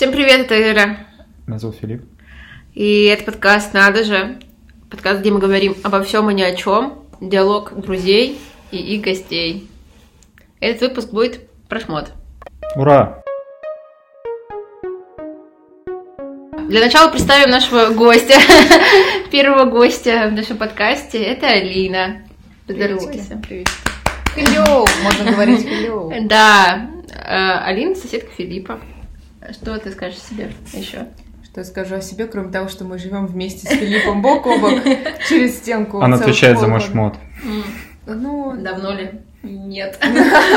Всем привет, это Ира. Меня зовут Филипп. И это подкаст «Надо же». Подкаст, где мы говорим обо всем и ни о чем. Диалог друзей и их гостей. Этот выпуск будет про шмот. Ура! Для начала представим нашего гостя. Первого гостя в нашем подкасте. Это Алина. Поздоровайся. Привет. Hello, можно говорить hello. Да, э, Алина соседка Филиппа. Что ты скажешь о себе еще? Что я скажу о себе, кроме того, что мы живем вместе с Филиппом бок о бок через стенку. Она отвечает за мой шмот. Ну, Давно ли? Нет.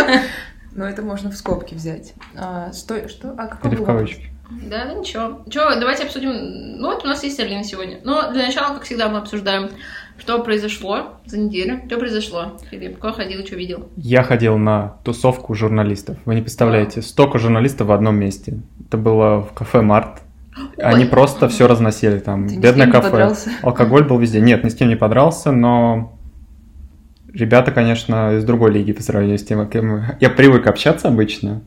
но это можно в скобки взять. А, что, что? А какой Или в кавычки. Да, ну ничего. Че, давайте обсудим. Ну вот у нас есть Алина сегодня. Но для начала, как всегда, мы обсуждаем, что произошло за неделю. Что произошло, Филипп? Кто ходил, что видел? Я ходил на тусовку журналистов. Вы не представляете, столько журналистов в одном месте. Это было в кафе Март. Они Ой. просто все разносили там. Ты ни с Бедное кафе. подрался? Алкоголь был везде. Нет, ни с кем не подрался, но ребята, конечно, из другой лиги по сравнению с тем, кем я привык общаться обычно.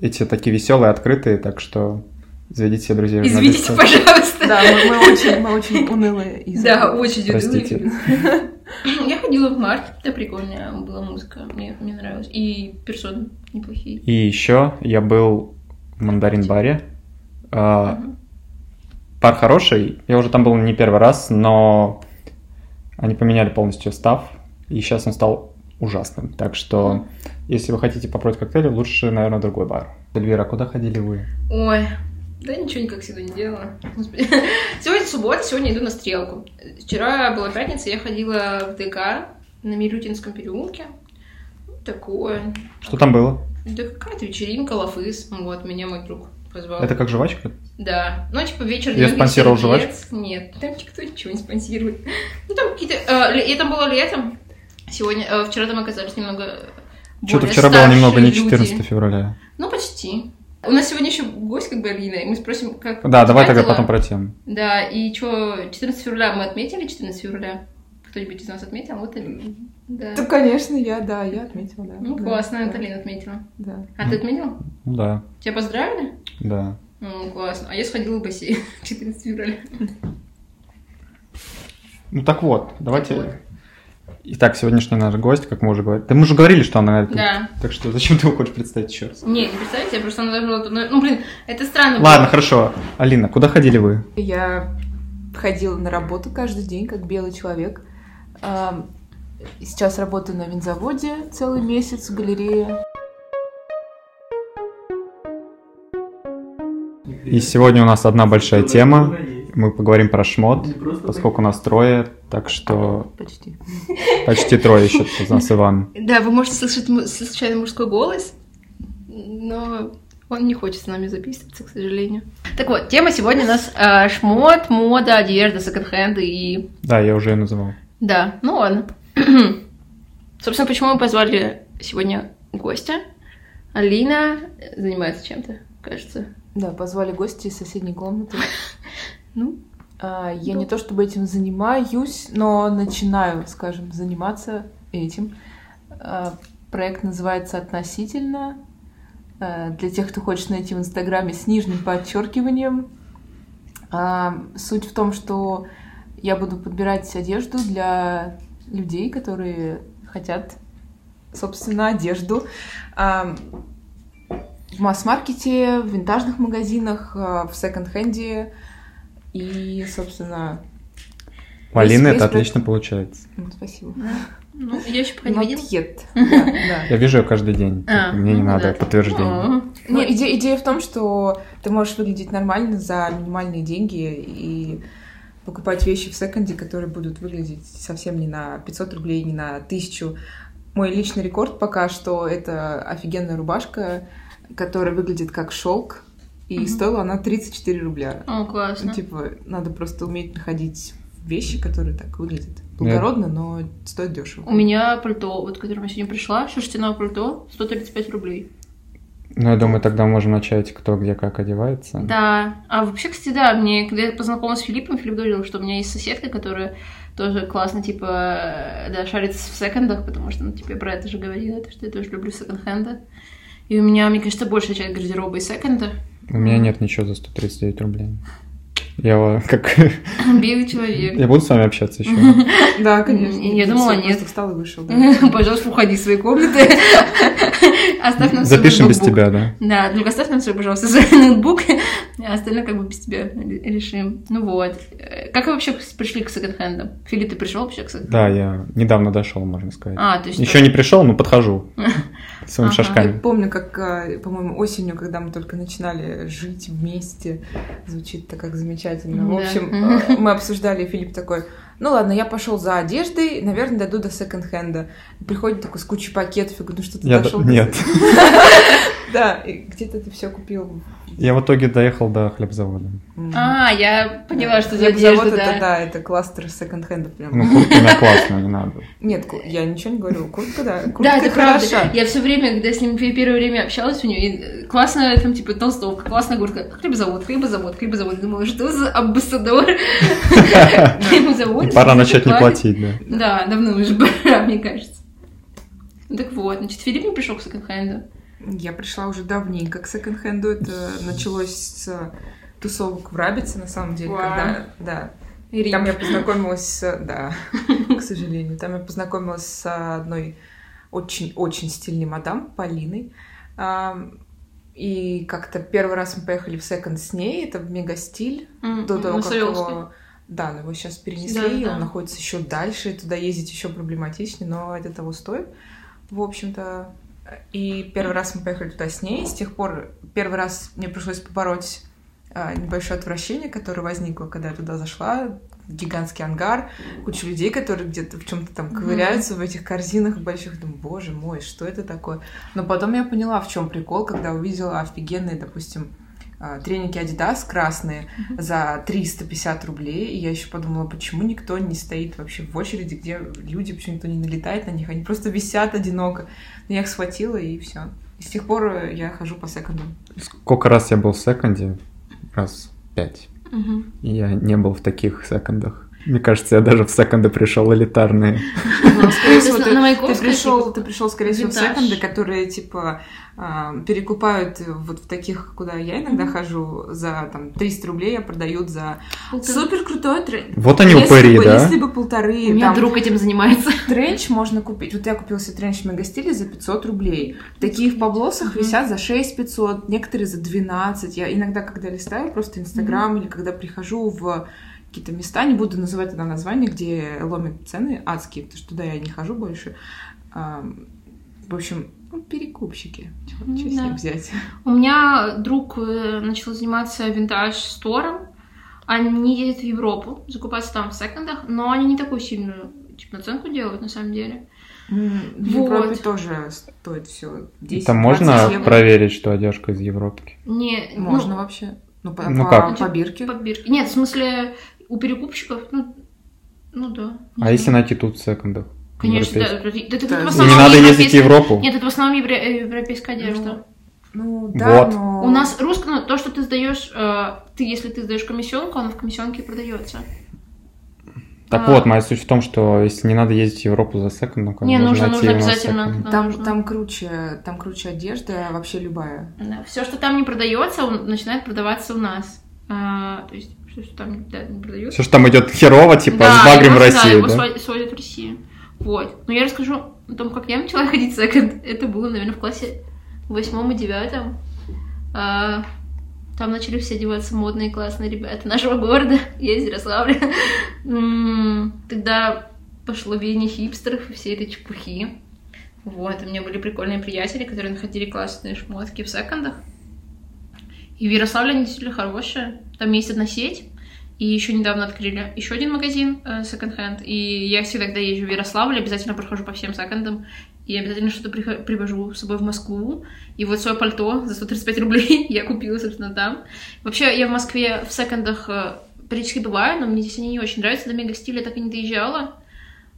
Эти такие веселые, открытые, так что заведите себе друзей Извините, пожалуйста. Да, мы, мы очень, мы очень унылые. из- Да, очень Простите. Я ходила в март, это прикольная была музыка, мне, мне нравилось. И персоны неплохие. И еще я был в мандарин-баре. А, Мгм. Бар хороший, я уже там был не первый раз, но они поменяли полностью став, и сейчас он стал ужасным. Так что, если вы хотите попробовать коктейли, лучше, наверное, другой бар. Эльвира, куда ходили вы? Ой, да ничего никак всегда не делала. Сегодня суббота, сегодня иду на стрелку. Вчера была пятница, я ходила в ДК на Милютинском переулке. Такое. Что там было? Да какая-то вечеринка, лафыс. Вот, меня мой друг позвал. Это как жвачка? Да. Ну, типа вечер Юрий спонсировал Сердец. Нет, там никто ничего не спонсирует. Ну, там какие-то... э, это было летом. Сегодня... э, вчера там оказались немного... Что-то вчера было немного не старшие люди. 14 февраля. Ну, почти. У нас сегодня еще гость как бы Алина, и мы спросим, как... Да, давай тогда потом про тему. Да, и что, 14 февраля мы отметили 14 февраля? Кто-нибудь из нас отметил? Вот Алина. Да. Да, конечно, я, да, я отметила, да. Ну, Да, классно, да, это Алина отметила. Да. А ты отметил? Ну да, Тебя поздравили? да. Ну, классно. А я сходила в бассейн 14 февраля. Ну так вот, давайте... Вот. Итак, сегодняшний наш гость, как мы уже говорили... Да мы уже говорили, что она... это- Да. Так что зачем ты его хочешь представить еще раз? Не, не представляете, я просто надо было... Ну, блин, это странно было. Ладно, хорошо. Алина, куда ходили вы? Я ходила на работу каждый день, как белый человек. Ам, Сейчас работаю на винзаводе целый месяц в галерее. И сегодня у нас одна большая тема. Мы поговорим про шмот, поскольку нас трое, так что Почти. почти трое еще у нас Иван. Да, вы можете слышать случайно мужской голос, но он не хочет с нами записываться, к сожалению. Так вот, тема сегодня у нас э, шмот, мода, одежда, секонд-хенды и... Да, я уже ее называл. Да, ну ладно. Собственно, почему мы позвали сегодня гостя? Алина занимается чем-то, кажется. Да, позвали гости из соседней комнаты. Ну, А, Я не то чтобы этим занимаюсь, но начинаю, скажем, заниматься этим. А, Проект называется «Относительно». А, Для тех, кто хочет найти в Инстаграме с нижним подчеркиванием. А, Суть в том, что я буду подбирать одежду для людей, которые хотят, собственно, одежду. А, В масс-маркете, в винтажных магазинах, а, в секонд-хенде. И, собственно, У Алины Весь- это весь отлично получается. ну, спасибо. ну я еще пока не видела. yet. Да, да. Я вижу ее каждый день. А, Мне не ну надо да. подтверждения. О, Ну, Нет, идея, идея в том, что ты можешь выглядеть нормально за минимальные деньги и покупать вещи в секонде, которые будут выглядеть совсем не на 500 рублей, не на 1000. Мой личный рекорд пока что это офигенная рубашка, которая выглядит как шелк, и Мгм. стоила она 34 рубля. О, классно. Ну, типа, надо просто уметь находить вещи, которые так выглядят Да. благородно, но стоят дешево. У меня пальто, вот, к которому я сегодня пришла, шерстяное пальто, 135 рублей. Ну, я думаю, тогда можем начать, кто где как одевается. Да. А вообще, кстати, да, мне, когда я познакомилась с Филиппом, Филипп говорил, что у меня есть соседка, которая тоже классно, типа, э, да, шарит в секондах, потому что, ну, типа, я про это же говорила, то, что я тоже люблю секонд-хенды. И у меня, мне кажется, большая часть гардероба из секонда. У меня нет ничего за 139 рублей. Я как... Белый человек. Я буду с вами общаться еще. Да, конечно. Я думала, нет. встал и вышел. Пожалуйста, уходи в свои комнаты. Оставь нам свой Запишем без тебя, да? Да, только оставь нам свой, пожалуйста, свой ноутбук, а остальное как бы без тебя решим. Ну вот. Э, Как вы вообще пришли к секонд-хендам? Филипп, ты пришел вообще к секонд Да, я недавно дошел, можно сказать. А, то есть... Еще не пришел, но подхожу своими Ага. Я шажками. помню, как, а, по-моему, осенью, когда мы только начинали жить вместе, звучит-то как замечательно. В Да. общем, Мгм. э, мы обсуждали, и Филипп такой, ну ладно, я пошел за одеждой, наверное, дойду до секонд-хенда. Приходит такой с кучей пакетов, я говорю, ну что ты Я д- дошел? Нет. Да, и где-то ты все купил. Я в итоге доехал до хлебзавода. А, я поняла, что за Хлебзавод одежда, это, да. это кластер секонд-хенда прям. Ну, куртка у меня классная, не надо. Нет, я ничего не говорю, куртка, да, куртка Да, это правда. Я все время, когда с ним пе- первое время общалась у него, и классная там, типа, толстовка, классная куртка, хлебозавод, хлебозавод, хлебозавод. Думаю, что за амбассадор хлебозавод? Пора начать не Платит. платить, да. Да, давно уже пора, мне кажется. Ну Так вот, значит, Филипп не пришел к секонд-хенду. Я пришла уже давненько к секонд-хенду. Это началось с тусовок в Рабице, на самом деле, Вау. когда, да, Там я познакомилась. Да, к сожалению. Там я познакомилась с одной очень-очень стильной мадам Полиной. И как-то первый раз мы поехали в секонд с ней. Это в Мегастиль. М, До того, как его... Да, но его сейчас перенесли, Да, и да. он находится еще дальше, и туда ездить еще проблематичнее, но это того стоит, в общем-то. И первый раз мы поехали туда с ней, с тех пор первый раз мне пришлось побороть а, небольшое отвращение, которое возникло, когда я туда зашла, гигантский ангар, куча людей, которые где-то в чем-то там ковыряются в этих корзинах больших, думаю, боже мой, что это такое? Но потом я поняла, в чем прикол, когда увидела офигенные, допустим, треники Adidas красные за 350 рублей, и я еще подумала, почему никто не стоит вообще в очереди, где люди, почему никто не налетает на них, они просто висят одиноко. Но я их схватила, и все. И с тех пор э, я хожу по секунду. Сколько раз я был в секонде? Раз пять. И я не был в таких секондах. Мне кажется, я даже в секонды пришел элитарные. Скорее всего, На ты, пришел, ты пришел, скорее всего, в секонды, которые типа а, перекупают вот в таких, куда я иногда хожу, за там 300 рублей, а продают за супер крутой тренч. Вот они упыри, да? Если бы полторы, У меня там, друг этим занимается. Тренч можно купить. Вот я купила себе тренч в Мегастиле за 500 рублей. Такие в Паблосах висят за 6 500, некоторые за 12. Я иногда, когда листаю просто Инстаграм или когда прихожу в какие-то места, не буду называть тогда названия, где ломят цены адские, потому что туда я не хожу больше. В общем, ну, перекупщики. Чего Ну с да. них взять? У меня друг э, начал заниматься винтаж-стором. Они ездят в Европу, закупаться там в секондах, но они не такую сильную типа, наценку делают на самом деле. В Вот. Европе тоже стоит все 10 Там можно 20 евро. проверить, что одежка из Европки? Не, ну, Можно вообще. Ну, по, Ну по- как? по бирке. подбирки. Нет, в смысле, у перекупщиков, ну, ну да. А если знаю. найти тут в секондах? Конечно, да. европейских? да, это Да, в и И основном не надо ездить в Европу? Нет, это в основном э, европейская одежда. Ну, да, Вот. но... У нас русская, ну, то, что ты сдаешь, э, ты, если ты сдаешь комиссионку, оно в комиссионке продается. Так А. вот, моя суть в том, что если не надо ездить в Европу за секондом, как Не, нужно, нужно обязательно. Да, Там, нужно. там круче, там круче одежда, вообще любая. Все, что там не продается, он начинает продаваться у нас. А, то есть, все, что там да, не продается. Все, что там идет херово, типа, с багрем в его, России, его да? сва- сводят в Россию. Вот. Но я расскажу о том, как я начала ходить в секонд. Это было, наверное, в классе восьмом и девятом. А, там начали все одеваться модные классные ребята нашего города. Я из Ярославля. М, Тогда пошло веяние хипстеров и все этой чепухи. Вот, у меня были прикольные приятели, которые находили классные шмотки в секондах. И в Ярославле они действительно хорошие. Там есть одна сеть, и еще недавно открыли еще один магазин э, секонд-хенд. И я всегда, когда езжу в Ярославль, обязательно прохожу по всем секондам. И обязательно что-то прихо- привожу с собой в Москву. И вот свое пальто за 135 рублей я купила, собственно, там. Вообще, я в Москве в секондах э, периодически бываю, но мне здесь они не очень нравятся. До мега стиля так и не доезжала.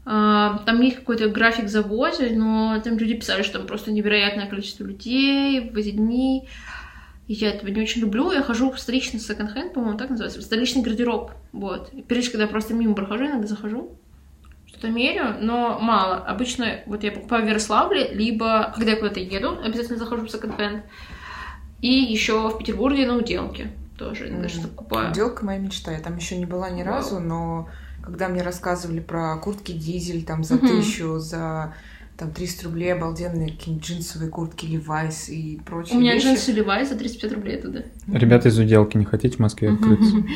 А, Там есть какой-то график завоза, но там люди писали, что там просто невероятное количество людей в эти дни. И я этого не очень люблю. Я хожу в столичный секонд-хенд, по-моему, так называется, в столичный гардероб. Вот. И периодически, когда я просто мимо прохожу, иногда захожу, что-то меряю, но мало. Обычно вот я покупаю в Ярославле, либо когда я куда-то еду, обязательно захожу в секонд-хенд. И еще в Петербурге на Уделке тоже иногда М, что-то покупаю. Уделка моя мечта. Я там еще не была ни Вау. разу, но когда мне рассказывали про куртки дизель, там за Мгм. тысячу, за там 300 рублей обалденные какие-нибудь джинсовые куртки Levi's и прочие У меня вещи. джинсы Levi's за 35 рублей туда. Ребята из уделки, не хотите в Москве открыться?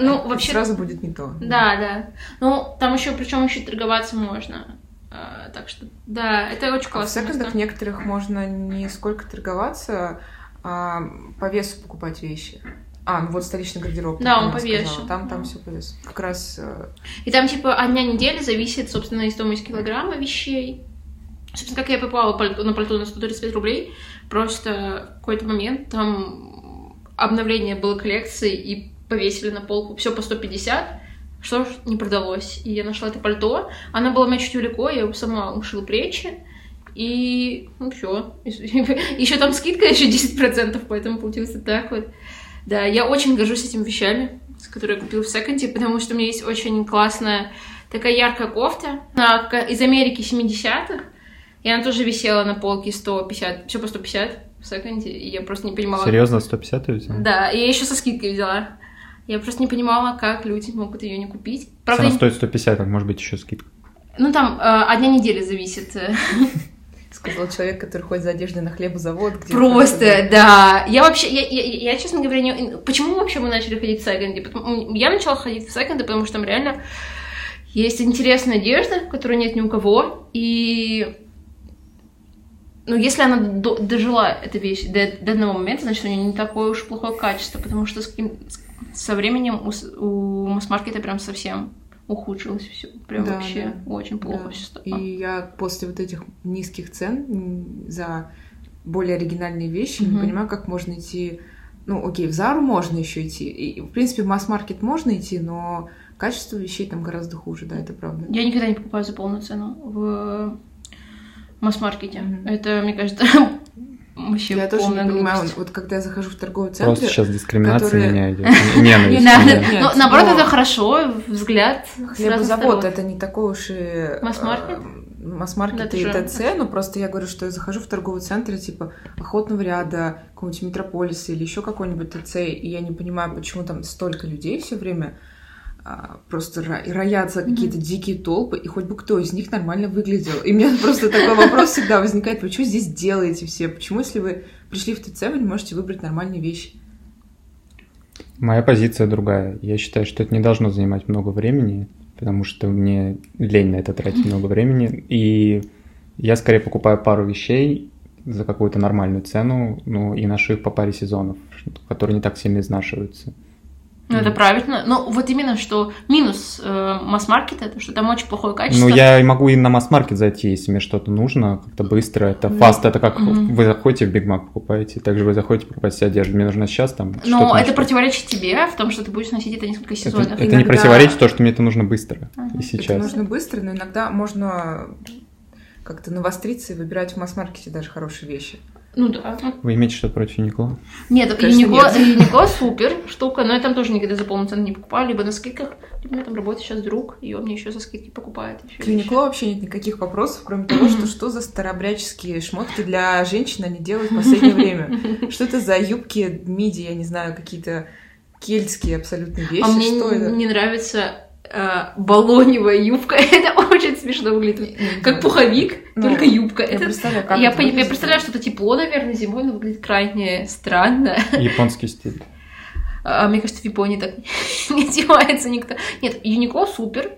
Ну, вообще, Сразу будет не то. да, да. Ну, там еще, причем еще торговаться можно. А, Так что, да, это очень А в классно. секондах некоторых можно не сколько торговаться, а по весу покупать вещи. А, ну вот столичный гардероб. Да, он она по сказала. весу. Там, там Да. все по весу. Как раз э, И там, типа, от дня недели зависит, собственно, и стоимость килограмма вещей. Собственно, как я попала на пальто на 135 рублей, просто в какой-то момент там обновление было коллекции и повесили на полку все по 150, что ж не продалось. И я нашла это пальто, она была у меня чуть велико, я его сама ушила плечи, и ну все. Еще там скидка еще 10%, поэтому получилось так вот. Да, я очень горжусь этими вещами, которые я купила в секонде, потому что у меня есть очень классная такая яркая кофта она из Америки 70-х, и она тоже висела на полке 150, все по 150 в секонде, и я просто не понимала... Серьезно, 150 ты взял? Да, и я еще со скидкой взяла. Я просто не понимала, как люди могут ее не купить. Правда, Цена я- стоит 150, так может быть еще скидка. ну там э, одна неделя зависит. сказал человек, который ходит за одеждой на хлебозавод. Где Просто, да. Я вообще, я, я, я, честно говоря, не... почему вообще мы начали ходить в? Потому- Я начала ходить в секонды, потому что там реально есть интересная одежда, которой нет ни у кого, и ну, если она до- дожила, эта вещь, до, до одного момента, значит, у нее не такое уж плохое качество, потому что с каким- со временем у, у масс-маркета прям совсем ухудшилось все. Прям Да, вообще да. очень плохо Да. все стало. И я после вот этих низких цен за более оригинальные вещи не Мгм. понимаю, как можно идти. Ну, окей, в Зару можно еще идти. И, в принципе, в масс-маркет можно идти, но качество вещей там гораздо хуже, да, это правда. Я никогда не покупаю за полную цену в масс-маркете. Мгм. Это, мне кажется, вообще я тоже не понимаю, вот когда я захожу в торговый центр, Просто сейчас дискриминация которые- меня идет. Ненависть. Не надо. Ну, наоборот, это хорошо, взгляд Хлебозавод это не такой уж и... Масс-маркет? э, Масс-маркет Да, и ТЦ, но просто я говорю, что я захожу в торговый центр, типа охотного ряда, какого-нибудь метрополиса или еще какой-нибудь ТЦ, и я не понимаю, почему там столько людей все время просто ра- роятся какие-то дикие толпы, и хоть бы кто из них нормально выглядел. И у меня просто такой вопрос всегда возникает, вы что здесь делаете все? Почему, если вы пришли в ТЦ, вы не можете выбрать нормальные вещи? Моя позиция другая. Я считаю, что это не должно занимать много времени, потому что мне лень на это тратить много времени. И я скорее покупаю пару вещей за какую-то нормальную цену, ну, и ношу их по паре сезонов, которые не так сильно изнашиваются. Ну, это правильно. Ну, вот именно, что минус э, масс-маркета, это что там очень плохое качество. Ну, я могу и на масс-маркет зайти, если мне что-то нужно, как-то быстро. Это Ну, фаст, это как мгм. вы заходите в Биг Мак покупаете, также вы заходите покупать себе одежду. Мне нужно сейчас там Но что-то это противоречит тебе в том, что ты будешь носить это несколько Это, сезонов. это не Иногда- противоречит то, что мне это нужно быстро Ага. и сейчас. Это нужно быстро, но иногда можно как-то навостриться и выбирать в масс-маркете даже хорошие вещи. Ну да. Вы имеете что-то против Юникло? Нет, Юникло, нет. Юникло супер штука, но я там тоже никогда за полную цену не покупала, либо на скидках, либо у меня там работает сейчас друг, и он мне еще за скидки покупает. ещё К Юникло вообще нет никаких вопросов, кроме того, что что за старообрядческие шмотки для женщин они делают в последнее время. Что это за юбки, миди, я не знаю, какие-то кельтские абсолютно вещи. А мне что не, это? не нравится э, балоневая юбка, это очень смешно выглядит. Как пуховик, Ну, только юбка. Я Это... представляю, как Я, это пони- я выглядит. представляю, что это тепло, наверное, зимой, но выглядит крайне странно. Японский стиль. А, мне кажется, в Японии так не одевается никто. Нет, Юникло супер.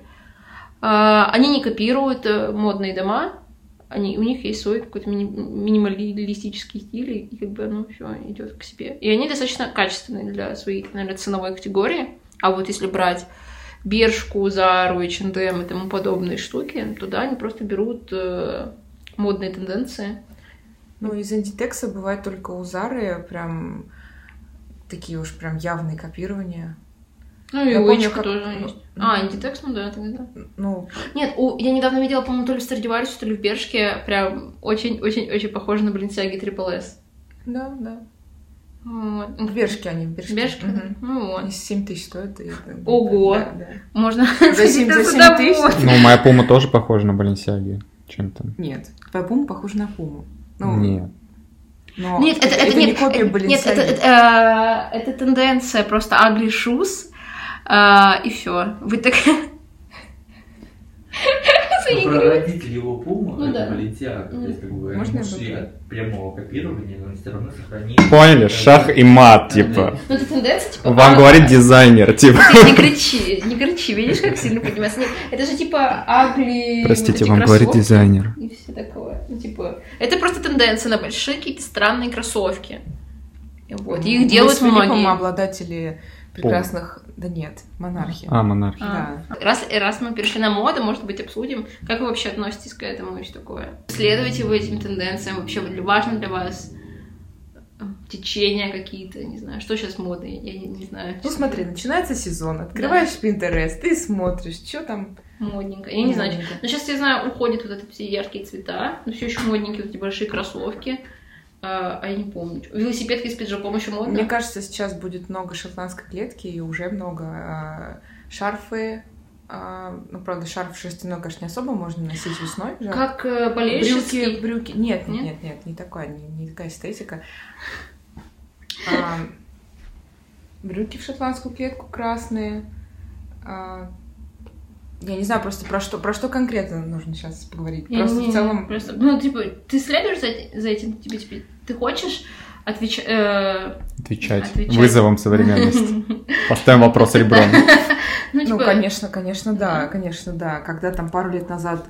А, они не копируют э, модные дома. Они, у них есть свой какой-то мини- минималистический стиль, и как бы оно все идет к себе. И они достаточно качественные для своей, наверное, ценовой категории. А вот если брать Бершку, Зару, H&M и тому подобные штуки, то да, они просто берут э, модные тенденции. Ну, из антитекса бывает только у Зары прям такие уж прям явные копирования. Ну и Я у помню, H&M как- тоже ну, есть. А, антитекст, ну да, тогда. Ну, Нет, у, я недавно видела, по-моему, то ли в Страдивариусе, то ли в Бершке, прям очень-очень-очень похоже на Balenciaga Triple S. да, да. Вот. В Бершке они, в Бершке. Бершке? Мгм. Ну вот. Они 7 тысяч стоят. и- Ого. Да, да. Можно За семь- за семь домой. тысяч? Ну, моя пума тоже похожа на Баленсиаги чем-то. Нет, твоя пума похожа на пуму. Ну, Нет. Но Нет, это, это, не нет, копия э, Нет, это, это, э, это тенденция просто ugly shoes, а, и все. Вы так... Ну, Прародитель его Пума, Ну да. Balenciaga. То есть, как бы, они Можно я ушли от прямого копирования, но все равно сохранили. Поняли? Шах и мат, типа. Ну, это тенденция, типа... Вам а, говорит дизайнер, типа. Ты не кричи, не кричи, видишь, как сильно поднимается. Нет, это же типа агли... Простите, вот вам говорит кроссовки дизайнер. И все такое. Ну, типа, это просто тенденция на большие какие-то странные кроссовки. И Вот, и их Мы делают с Филиппом многие. обладатели прекрасных... Да нет, монархия. А, монархия. А. Раз, раз мы перешли на моду, может быть, обсудим, как вы вообще относитесь к этому и все такое. Следуете вы этим тенденциям? Вообще важно для вас э, течения какие-то, не знаю, что сейчас модно, я не, не знаю. Ну смотри, начинается сезон, открываешь Pinterest, ты смотришь, что там. Модненько. Я не знаю. Но сейчас, я знаю, уходят вот эти все яркие цвета, но все еще модненькие вот эти большие кроссовки. А, а я не помню. Велосипедки с пиджаком еще модно. Мне кажется, сейчас будет много шотландской клетки и уже много а, шарфы. а, ну, правда, шарф шерстяной, конечно, не особо можно носить весной. жарко. Как э, Брюки, болельщицкий. брюки. Нет, Нет? нет, нет, не такая, не, не такая эстетика. А, брюки в шотландскую клетку красные. А, я не знаю просто про что, про что конкретно нужно сейчас поговорить. Я Просто не- в целом. Просто, ну, типа, ты следуешь за, за этим, тебе, тебе, ты хочешь отвечать... Отвечать. Отвечать. Вызовом современности. Поставим вопрос ребром. Ну, Ну, типа, конечно, конечно, да, конечно, да. Когда там пару лет назад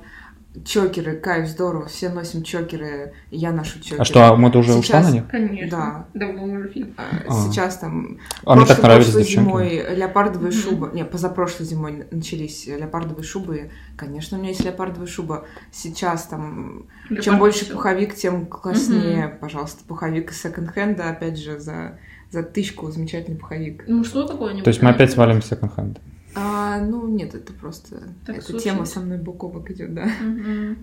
чокеры, кайф, здорово, все носим чокеры, я ношу чокеры. А что, мода уже ушла Сейчас- на них? Конечно. Да. Давно уже фильм. А, А. Сейчас там А мне так прошлой- нравились прошлой девчонки. зимой леопардовые шубы. Не, позапрошлой зимой начались леопардовые шубы. Конечно, у меня есть леопардовая шуба. Сейчас там, чем больше пуховик, тем класснее, пожалуйста, пуховик из секонд-хенда, опять же, за, за тысячку замечательный пуховик. Мужской какой-нибудь. То есть мы опять свалим в секонд-хенд. А, ну, нет, это просто... Так, эта тема со мной бок о бок идет, да. Мгм.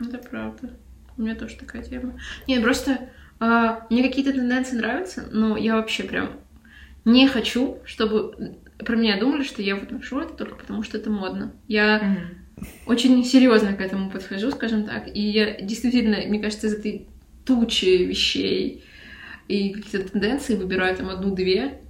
Это правда. У меня тоже такая тема. Не, просто а, мне какие-то тенденции нравятся, но я вообще прям не хочу, чтобы про меня думали, что я вот ношу это только потому, что это модно. Я очень серьезно к этому подхожу, скажем так. И я действительно, мне кажется, из этой тучи вещей и каких-то тенденций выбираю там одну-две.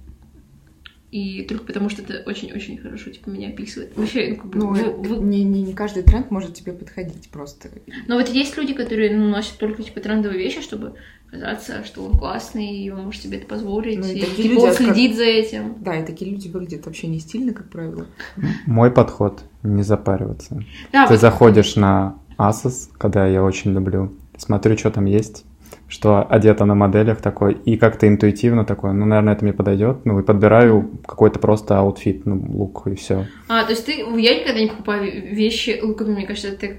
И только потому, что это очень-очень хорошо, типа, меня описывает. Вообще, ну, как бы, Ну, вы- вы- не, не, не каждый тренд может тебе подходить просто. но вот есть люди, которые ну, носят только типа трендовые вещи, чтобы казаться, что он классный, и он может себе это позволить, Ну, и и, такие типа, люди он отка- следит за этим. Да, и такие люди выглядят вообще не стильно, как правило. Мой подход — не запариваться. Да, Ты вот- заходишь на ASOS, когда я очень люблю, смотрю, что там есть, что одето на моделях такой, и как-то интуитивно такой, ну, наверное, это мне подойдет, ну, и подбираю какой-то просто outfit, ну, лук, и все. А, то есть ты, я никогда не покупаю вещи луками, мне кажется, это так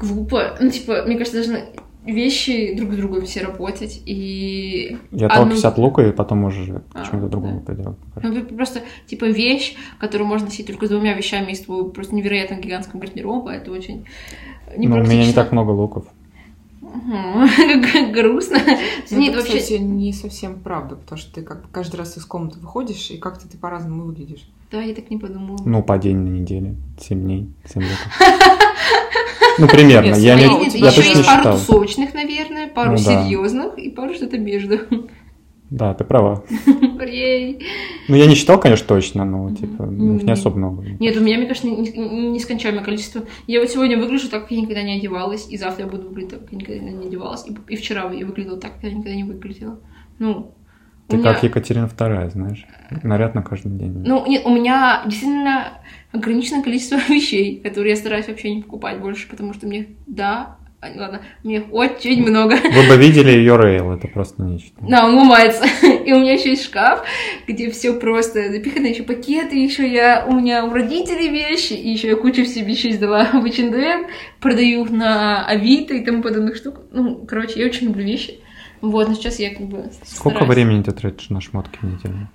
глупо. Ну, типа, мне кажется, должны вещи друг с другом все работать, и... Я А, толкаюсь от лука, и потом уже А, чему-то другому да. поделать. Ну, просто, типа, вещь, которую можно носить только с двумя вещами из твоего просто невероятно гигантского гардероба, это очень Ну, у меня не так много луков. Грустно. Ну, Нет, это, вообще... кстати, не совсем правда, потому что ты как бы каждый раз из комнаты выходишь, и как-то ты по-разному выглядишь. Да, я так не подумала. Ну, по день на неделе, 7 дней, 7 лет. Ну, примерно, Нет, я, не, еще точно есть пару считал. тусовочных, наверное, пару Ну да. серьезных и пару что-то между. Да, ты права. Ну, я не считал, конечно, точно, но, типа, ну, их не особо много. Нет, у меня, мне кажется, не- не- нескончаемое количество. Я вот сегодня выгляжу так, как я никогда не одевалась, и завтра я буду выглядеть так, как я никогда не одевалась, и, вчера я выглядела так, как я никогда не выглядела. Ну, Ты меня- как Екатерина II, знаешь, наряд на каждый день. Ну, нет, у меня действительно ограниченное количество вещей, которые я стараюсь вообще не покупать больше, потому что мне, да, ладно, мне очень много. Вы бы видели ее рейл, это просто нечто. Да, он ломается. И у меня еще есть шкаф, где все просто запихано, еще пакеты, еще я у меня у родителей вещи, и еще я кучу себе вещей сдала в H&M, продаю на Авито и тому подобных штук. Ну, короче, я очень люблю вещи. Вот, но сейчас я как бы Сколько стараюсь. времени ты тратишь на шмотки в неделю?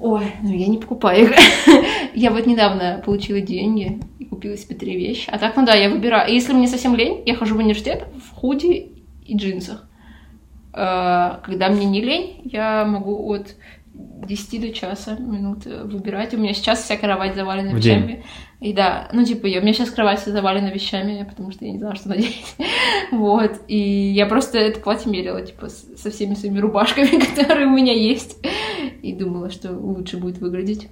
Ой, ну я не покупаю их. я вот недавно получила деньги и купила себе три вещи. А так, ну да, я выбираю. Если мне совсем лень, я хожу в университет в худи и джинсах. Э, Когда мне не лень, я могу от 10 до часа минут э, выбирать. У меня сейчас вся кровать завалена В день? вещами. И да, ну типа, я, у меня сейчас кровать вся завалена вещами, потому что я не знала, что надеть. Вот. И я просто это платье мерила, типа, со всеми своими рубашками, которые у меня есть. И думала, что лучше будет выглядеть.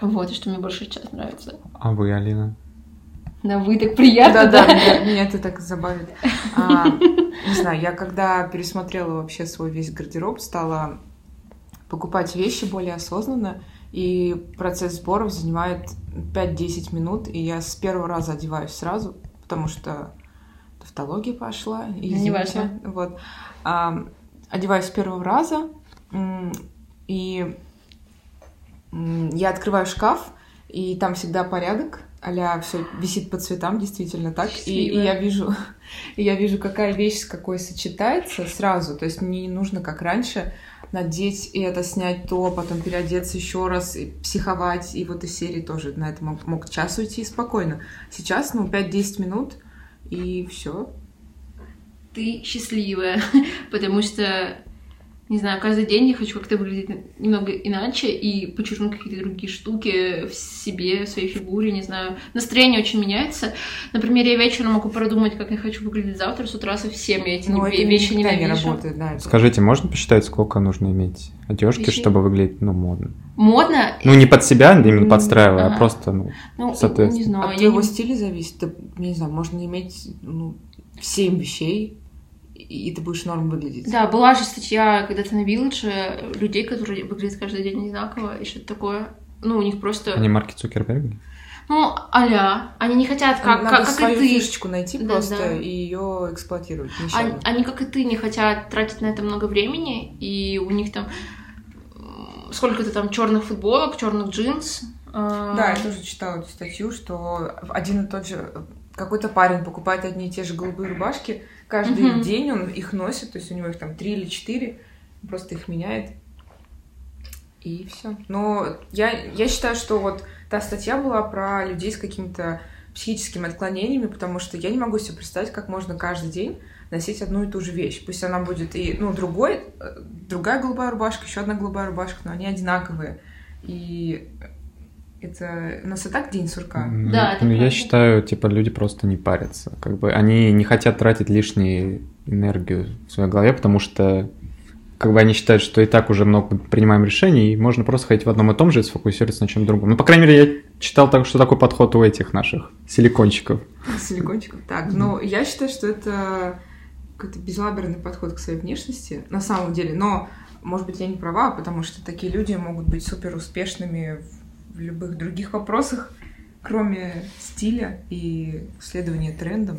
Вот, и что мне больше сейчас нравится. А вы, Алина? На вы так приятно, Да, да, да? меня, меня это так забавит. А, не знаю, я когда пересмотрела вообще свой весь гардероб, стала покупать вещи более осознанно, и процесс сборов занимает 5-10 минут, и я с первого раза одеваюсь сразу, потому что тавтология пошла. извините. неважно. Вот. А, одеваюсь с первого раза, и я открываю шкаф, и там всегда порядок, а все висит по цветам, действительно так. И, и я вижу, и я вижу, какая вещь с какой сочетается сразу. То есть мне не нужно, как раньше, надеть и это, снять то, потом переодеться еще раз, и психовать. И вот из серии тоже на это мог, мог час уйти спокойно. Сейчас, ну, 5-10 минут, и все. ты счастливая, потому что, не знаю, каждый день я хочу как-то выглядеть немного иначе и подчеркнуть какие-то другие штуки в себе, в своей фигуре, не знаю. Настроение очень меняется. Например, я вечером могу продумать, как я хочу выглядеть завтра, с утра совсем я эти это вещи не работает, да. это- Скажите, можно посчитать, сколько нужно иметь одежки, Вещей? чтобы выглядеть, ну, модно? Модно? Ну, не под себя, именно подстраивая, ага. а просто, ну, Ну, соответственно. не знаю. От я твоего не- стиля зависит. Не знаю, можно иметь ну, 7 вещей, и ты будешь норм выглядеть. Да, была же статья когда-то на Вилледже людей, которые выглядят каждый день одинаково и что-то такое. Ну, у них просто... Они марки Цукерберга? Ну, аля. Они не хотят, как, Надо как, как свою и ты. фишечку найти Да, просто да. и ее эксплуатировать. Они, они, как и ты, не хотят тратить на это много времени, и у них там сколько-то там черных футболок, черных джинс. а, Да, я тоже читала эту статью, что один и тот же какой-то парень покупает одни и те же голубые рубашки, каждый Мгм. день он их носит, то есть у него их там три или четыре, просто их меняет. И все. Но я, я считаю, что вот та статья была про людей с какими-то психическими отклонениями, потому что я не могу себе представить, как можно каждый день носить одну и ту же вещь. Пусть она будет и, ну, другой, э, другая голубая рубашка, еще одна голубая рубашка, но они одинаковые. И это... У нас и так день сурка. Ну, Да, это ну, я считаю, типа, люди просто не парятся. Как бы они не хотят тратить лишнюю энергию в своей голове, потому что как бы они считают, что и так уже много принимаем решений, и можно просто ходить в одном и том же и сфокусироваться на чем другом. Ну, по крайней мере, я читал так, что такой подход у этих наших силикончиков. Силикончиков. Так, ну, я считаю, что это какой-то безлаберный подход к своей внешности, на самом деле. Но, может быть, я не права, потому что такие люди могут быть супер успешными в, в любых других вопросах, кроме стиля и следования трендам.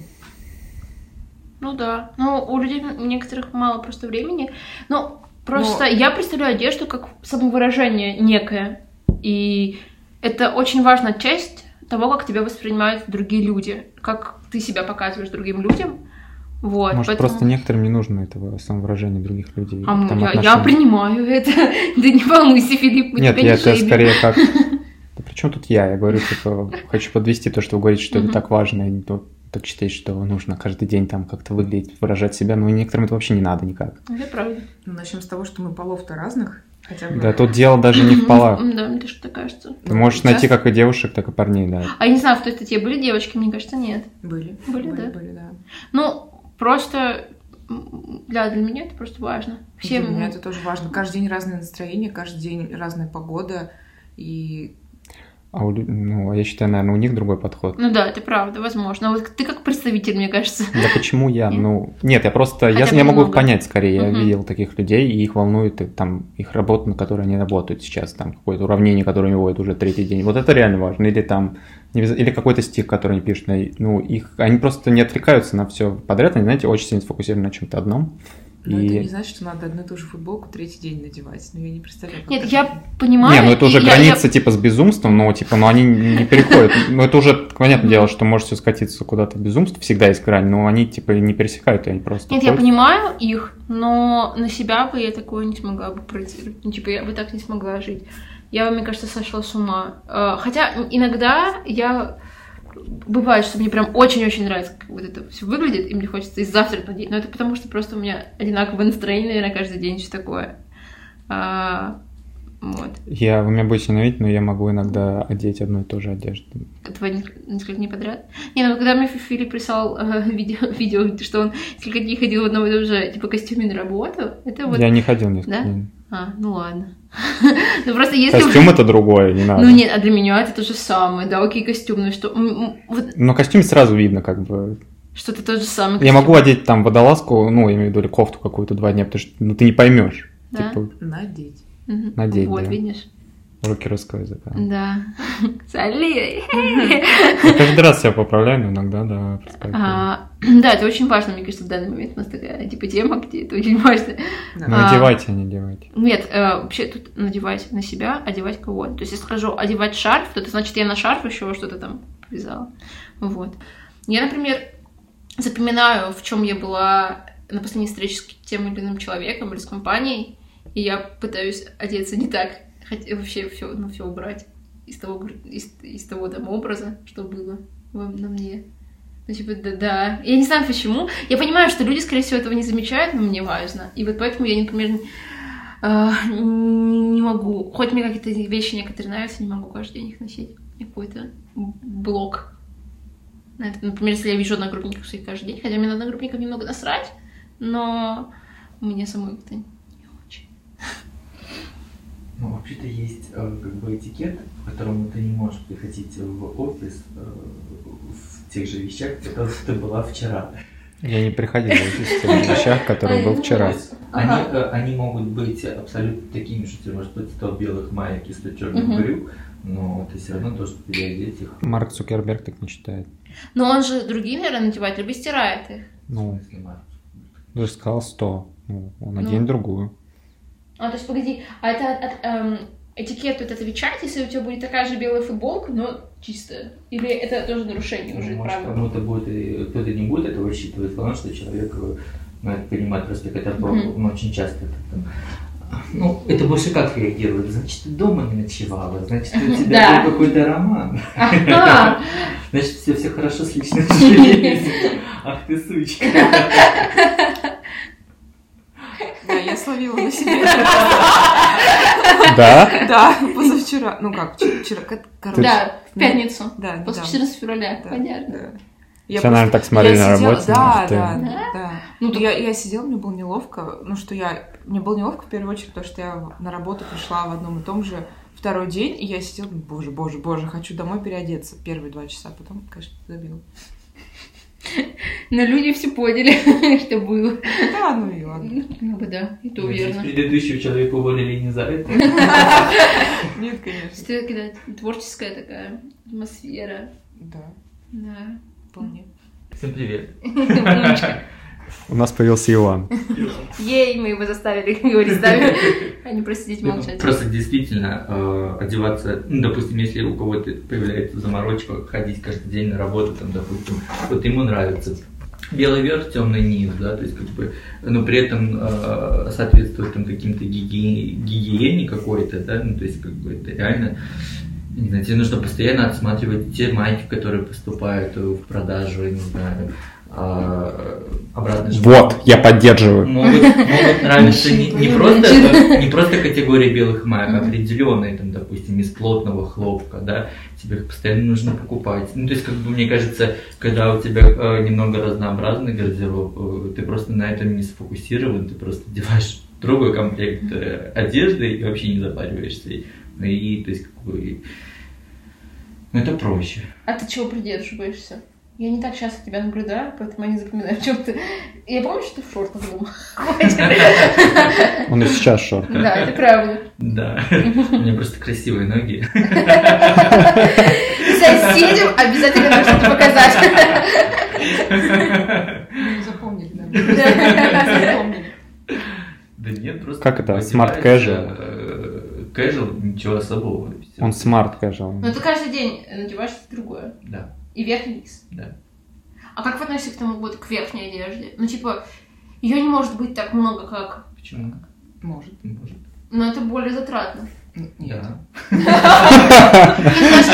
Ну да. Ну, у людей у некоторых мало просто времени. Но просто Но- я представляю одежду как самовыражение некое. И это очень важная часть того, как тебя воспринимают другие люди. Как ты себя показываешь другим людям. Вот. Может, поэтому- просто некоторым не нужно этого самовыражения других людей. А, я, я принимаю это. Да не волнуйся, Филипп, мы Нет, тебя я не это шеймим. скорее как... Да при чем тут я? Я говорю, типа, хочу подвести то, что вы говорите, что это так важно, и не то- так считаете, что нужно каждый день там как-то выглядеть, выражать себя, но некоторым это вообще не надо никак. Это правда. Ну, начнем с того, что мы полов-то разных, хотя бы. Да, тут дело даже не в полах. Да, мне тоже так кажется. Ты можешь найти как и девушек, так и парней, да. А я не знаю, в той статье были девочки, мне кажется, нет. Были. Были, да. Были, да. Ну, просто, да, для меня это просто важно. Для Всем, меня это тоже важно. Каждый день разное настроение, каждый день разная погода. И А у, ну, а я считаю, наверное, у них другой подход. Ну да, это правда, возможно. А вот ты как представитель, мне кажется. Да почему я? Нет? Ну, нет, я просто, я, Хотя бы я могу их немного. понять скорее. Я Мгм. видел таких людей, и их волнует и, там их работа, на которой они работают сейчас, там какое-то уравнение, которое они вводят уже третий день. Вот это реально важно. Или там, или какой-то стих, который они пишут. Ну, их, они просто не отвлекаются на все подряд, они, знаете, очень сильно сфокусированы на чем-то одном. Но это И... не значит, что надо одну и ту же футболку третий день надевать. Ну, я не представляю. как Нет, это. я понимаю. Не, ну это уже я- граница типа с безумством, но типа, но они не переходят. Ну это уже понятное дело, что может все скатиться куда-то в безумство, всегда есть грань, но они типа не пересекают, они просто. Нет, я понимаю их, но на себя бы я такое не смогла бы проецировать. Ну, типа, я бы так не смогла жить. Я, мне кажется, сошла с ума. Э, Хотя иногда я... Бывает, что мне прям очень-очень нравится, как вот это все выглядит, и мне хочется и завтра надеть. Но это потому, что просто у меня одинаковое настроение, наверное, каждый день, что такое. А, Я, вы меня будете ненавидеть, но я могу иногда одеть одну и ту же одежду. Два несколько дней подряд. Не, ну когда мне Филипп прислал э, видео, видео, что он несколько дней ходил в одном и том же, типа, костюме на работу, это вот... Я не ходил несколько Да? дней. А, ну ладно. Ну просто если... Костюм это другое, не надо. Ну нет, а для меня это то же самое, да, окей, костюм, ну что... Но костюм сразу видно, как бы. что это тот же самый Я костюм. могу одеть там водолазку, ну, я имею в виду или кофту какую-то два дня, потому что ну, ты не поймешь. Да? Типа, Надеть. Надеть, Вот, да. видишь? Уроки русского языка. Да. Сали. Я каждый раз себя поправляю, но иногда, да. А, Да, это очень важно, мне кажется, в данный момент у нас такая, типа, тема, где это очень важно. Да. Ну, а- одевайте, а не одевайте. Нет, э, вообще тут надевать на себя, одевать кого-то. То есть, если скажу одевать шарф, то это значит, я на шарф еще что-то там повязала. Вот. Я, например, запоминаю, в чем я была на последней встрече с тем или иным человеком или с компанией, и я пытаюсь одеться не так, хотя вообще все, ну, все убрать из того, из, из того там образа, что было во- на мне. Ну, типа, да, да. Я не знаю почему. Я понимаю, что люди, скорее всего, этого не замечают, но мне важно. И вот поэтому я, например, а, не могу. Хоть мне какие-то вещи некоторые нравятся, не могу каждый день их носить. Какой-то блок. Например, если я вижу одногруппников своих каждый день, хотя мне на одногруппников немного насрать, но мне самой это. Ну, вообще-то есть э, как бы этикет, по которому ты не можешь приходить в офис э, в тех же вещах, в которых ты была вчера. Я не приходил в офис в тех вещах, которые был вчера. Они, Ага. э, они могут быть абсолютно такими, что ты можешь быть 100 белых маек и 100 черных Мгм. брюк, но ты все равно должен переодеть их. Марк Цукерберг так не считает. Но он же другие, наверное, надевает, либо стирает их. Ну, ты же сказал 100. Ну, он Ну. оденет другую. А, то есть, погоди, а это от- эм, этикет вот отвечать, если у тебя будет такая же белая футболка, но чистая? Или это тоже нарушение уже Ну, может, правил? кому-то будет, кто-то не будет этого считывать, потому что человек э, ну, это понимает просто, когда то, Мгм. ну, очень часто это там, ну, это больше как реагирует? Значит, ты дома не ночевала, значит, у тебя был какой-то роман, значит, все, все хорошо с личной жизнью. Ах ты сучка. Да, я словила на себе. Да? Да, позавчера. Ну как, вчера, вчера, кор- короче. Да, в пятницу. Да, После да. 14 февраля, понятно. да. Все, наверное, так смотрели я на работе. Да, да, Да? Ну, Ну, я, я сидела, мне было неловко. Ну, что я... Мне было неловко в первую очередь, потому что я на работу пришла в одном и том же второй день, и я сидела, боже, боже, боже, хочу домой переодеться первые два часа, потом, конечно, забила. Но люди все поняли, что было. Да, ну и ладно. Ну бы да, и то верно. Предыдущего человека уволили не за это. Нет, конечно. Это когда творческая такая атмосфера. Да, Да. вполне. Всем привет. У нас появился Иван. Ей, мы его заставили говорить с нами, а не просто сидеть Ну, молчать. Просто действительно э, одеваться, ну, допустим, если у кого-то появляется заморочка ходить каждый день на работу, там, допустим, вот ему нравится белый верх, темный низ, да, то есть как бы, но при этом э, соответствует там каким-то гиги- гигиене какой-то, да, ну, то есть как бы это реально не знаю, тебе нужно постоянно отсматривать те майки, которые поступают в продажу, не знаю, а, обратно же Вот, я поддерживаю. могут, могут нравиться не, просто, не просто категория белых маек, а определенные, там, допустим, из плотного хлопка, да, тебе их постоянно нужно покупать. Ну, то есть, как бы, мне кажется, когда у тебя э, немного разнообразный гардероб, э, ты просто на этом не сфокусирован, ты просто одеваешь другой комплект э, одежды и вообще не запариваешься. Ну, И, то есть, как бы, ну, это проще. А ты чего придерживаешься? Я не так часто тебя наблюдаю, поэтому я не запоминаю, в чем ты. Я помню, что ты в шортах дома. Он и сейчас шорт. Да, это правда. Да, у меня просто красивые ноги. Соседям обязательно нужно это показать. Ну, запомнили, да. Запомнили. Да нет, просто... Как это? Smart casual? э, Casual, ничего особого. Он смарт casual. Но ты каждый день надеваешь что-то другое. Да, И верх, и низ. да. А как вы относитесь к тому, вот, к верхней одежде? Ну, типа, ее не может быть так много, как... Почему? Может. Может. Но это более затратно. Н- Нет.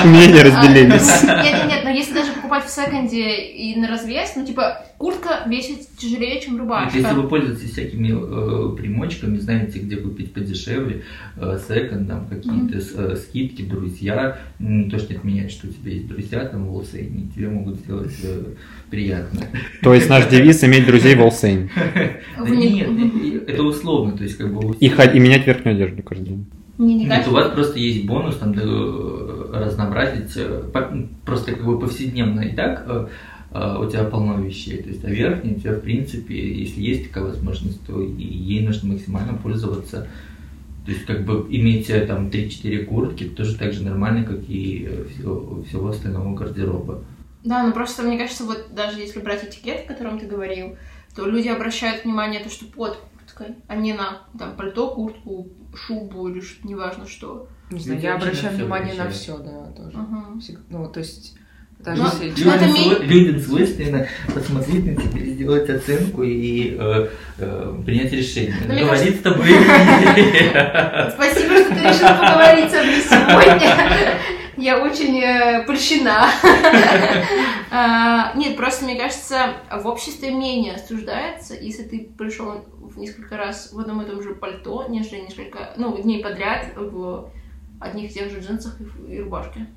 Мнения А, разделились. Нет, нет, нет, но если даже покупать в секонде и на развес, ну, типа, куртка весит тяжелее, чем рубашка. Если вы пользуетесь всякими э, примочками, знаете, где купить подешевле, э, секонд, там какие-то с- э, скидки, друзья, то, что не отменяет, что у тебя есть друзья там в Олсейне, тебе могут сделать э, приятно. То есть наш девиз иметь друзей в Олсейн. Да Вы не- нет, это условно, то есть как бы... И, ход- и менять верхнюю одежду каждый день. Не Нет, у вас просто есть бонус там э, разнообразить, э, просто как бы повседневно и так э, э, у тебя полно вещей, то есть а верхняя у тебя в принципе, если есть такая возможность, то ей нужно максимально пользоваться. То есть как бы иметь там 3-4 куртки тоже так же нормально, как и всего, всего остального гардероба. Да, ну просто мне кажется, вот даже если брать этикет, о котором ты говорил, то люди обращают внимание на то, что под курткой, а не на там пальто, куртку, шубу или что, неважно что. Не знаю, Люди я обращаю внимание на все, да, тоже. Ага. Ну, то есть, даже Ну, если Ну, это Людям, сво- людям свойственно посмотреть на тебя, сделать оценку и э, э, принять решение. Ну, мне Говорить с тобой. Спасибо, что ты решила поговорить со мной сегодня. Я очень э, польщена. А, Нет, просто мне кажется, в обществе менее осуждается, если ты пришел в несколько раз в одном и том же пальто, нежели несколько, ну, дней подряд в одних и тех же джинсах и и рубашке.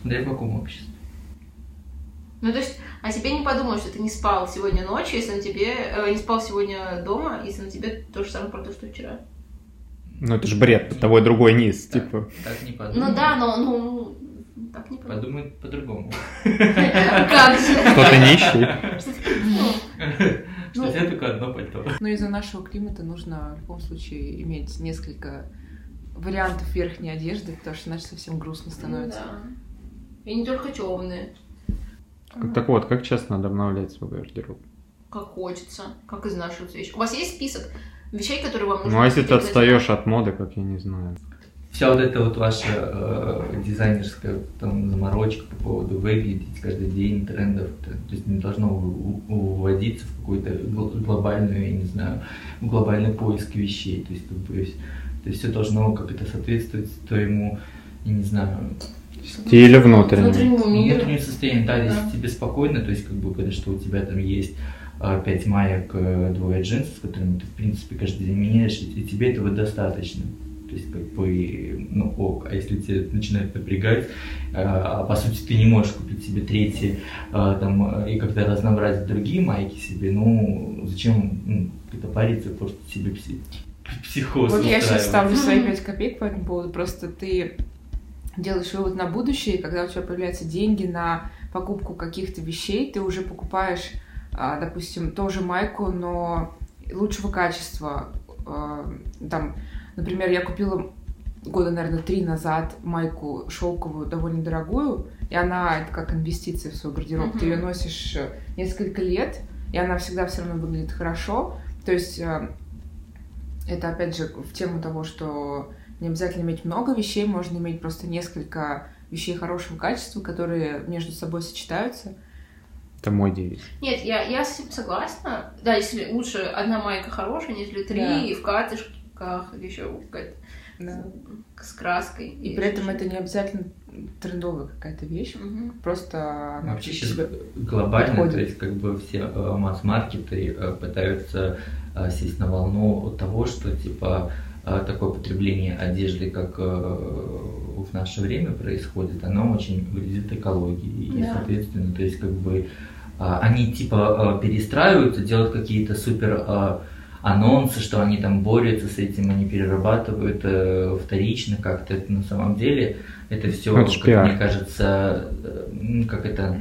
Смотря в каком обществе. Ну, то есть, а тебе не подумал, что ты не спал сегодня ночью, если на тебе, э, не спал сегодня дома, если на тебе то же самое пальто, что и вчера. Ну это же бред, того и другой низ, типа. Так не подумай. Ну да, но, ну, так не подумал. Подумай по-другому. Как же? Кто-то нищий. Ну, Что у тебя только одно пальто. Ну, из-за нашего климата нужно в любом случае иметь несколько вариантов верхней одежды, потому что иначе совсем грустно становится. Да. И не только темные. Так вот, как часто надо обновлять свой гардероб? Как хочется, как изнашиваются вещи. У вас есть список вещей, которые вам нужно? Ну а если ты отстаешь от моды, как я не знаю. Вся вот эта вот ваша э, дизайнерская там заморочка по поводу выглядеть каждый день трендов, то, то есть не должно уводиться в какую-то гл- глобальную, я не знаю, в глобальный поиск вещей. То есть, как бы, то есть все должно как это соответствовать твоему, я не знаю, Стиль внутренний. Внутреннему миру. внутреннее состояние, да, если Да. тебе спокойно, то есть как бы когда что у тебя там есть а, пять маек, э, двое джинсов, с которыми ты в принципе каждый день меняешь, и, тебе этого достаточно. То есть как бы, ну ок, а если тебе начинает напрягать, а, а по сути ты не можешь купить себе третий, а, там, и когда разнообразить другие майки себе, ну зачем ну, это париться, просто себе пси- психоз Вот я сейчас ставлю свои. 5 копеек по этому поводу. Просто ты делаешь вывод на будущее, и когда у тебя появляются деньги на покупку каких-то вещей, ты уже покупаешь, а, допустим, тоже майку, но лучшего качества. А, Там, например, я купила года, наверное, три назад майку шелковую, довольно дорогую, и она это как инвестиция в свой гардероб. Ты ее носишь э, несколько лет, и она всегда все равно выглядит хорошо. То есть э, это опять же в тему того, что не обязательно иметь много вещей, можно иметь просто несколько вещей хорошего качества, которые между собой сочетаются. Это мой девиз. Нет, я, я с этим согласна. Да, если лучше одна майка хорошая, нежели три Да. и в катышках, или еще какая-то с краской. И при этом это не обязательно трендовая какая-то вещь, Мгм. просто она Вообще сейчас глобально, подходит. то есть как бы все э, масс-маркеты э, пытаются сесть на волну от того, что типа э, такое потребление одежды, как э, в наше время происходит, оно очень вредит экологии. И, Да. соответственно, то есть как бы э, они типа перестраиваются, делают какие-то супер анонсы, что они там борются с этим, они перерабатывают э, вторично как-то. Это на самом деле это все, это как пиар. мне кажется, э, как это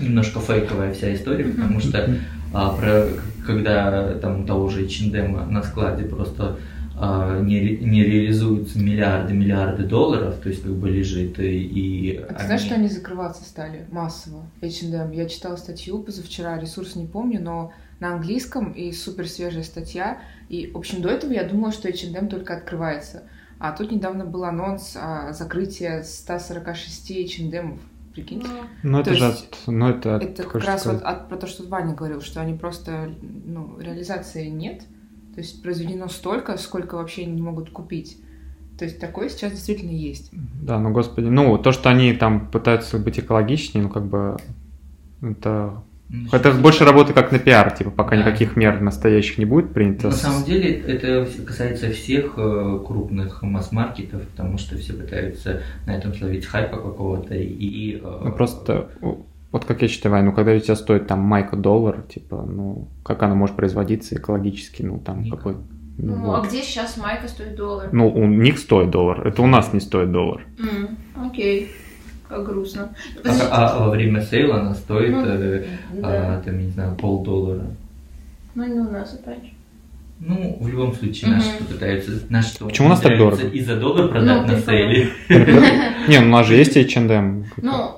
немножко фейковая вся история, потому что а, про, когда там у того же H&M на складе просто а, не, не реализуются миллиарды миллиарды долларов, то есть как бы лежит и, и А ты знаешь, что они закрываться стали массово? H&M. Я читала статью позавчера, ресурс не помню, но на английском и супер свежая статья. И, в общем, до этого я думала, что H&M только открывается. А тут недавно был анонс о закрытии 146 H&M. Прикиньте. Ну, Ну это То же от... Ну это... от- Это как раз вот сказать, от- про то, что Ваня говорил, что они просто, ну, реализации нет. То есть произведено столько, сколько вообще не могут купить. То есть такое сейчас действительно есть. Да, ну господи, ну то, что они там пытаются быть экологичнее, ну как бы это это больше работы как на пиар, типа пока Да. никаких мер настоящих не будет принято. На самом деле это касается всех э, крупных масс-маркетов, потому что все пытаются на этом словить хайпа какого-то и... э, Ну просто, вот как я считаю, Вань, ну когда у тебя стоит там майка доллар, типа, ну как она может производиться экологически, ну там Никак. какой... Ну, Ну, а вот. где сейчас майка стоит доллар? Ну, у них стоит доллар, это у нас не стоит доллар. Окей. Как грустно. А, а во время сейла она стоит, Ну, э, да. а, там, не знаю, полдоллара. Ну, не у нас опять. Ну, в любом случае, наши пытаются... Наши что, Почему у нас так дорого? И за доллар продать Ну, на сейле. Не, ну у нас же есть H&M. Ну,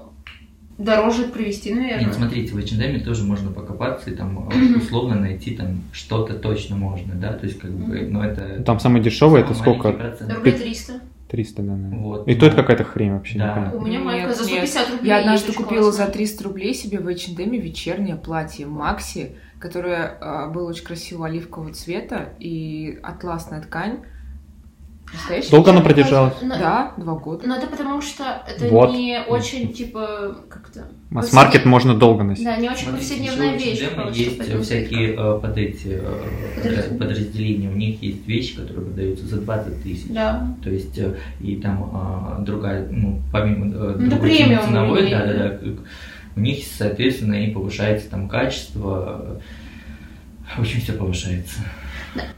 дороже привезти, наверное. Нет, смотрите, в H&M тоже можно покопаться и там Мгм. условно найти там что-то точно можно, да, то есть как бы, но это... Там самое дешевое это сколько? Рублей 300. 300, да, наверное. Вот, И то это какая-то хрень вообще, да. непонятно. У меня майка Нет, за нет. 150 рублей. Я однажды купила за классно. 300 рублей себе в H&M вечернее платье Макси, которое а, было очень красивого оливкового цвета и атласная ткань. Настоящая? Долго она продержалась? Но- Да, два года. Но это потому что это Вот. не очень, типа, как-то... Масс-маркет можно долго носить. Да, не очень Смотрите, повседневная вещь. Есть поэтому всякие э, под эти э, Подразделения. у них есть вещи, которые продаются за 20 тысяч. Да. То есть э, и там другая, ну, помимо э, Ну, это другой премиум ценовой, да, да, да. у них, соответственно, и повышается там качество, э, очень все повышается.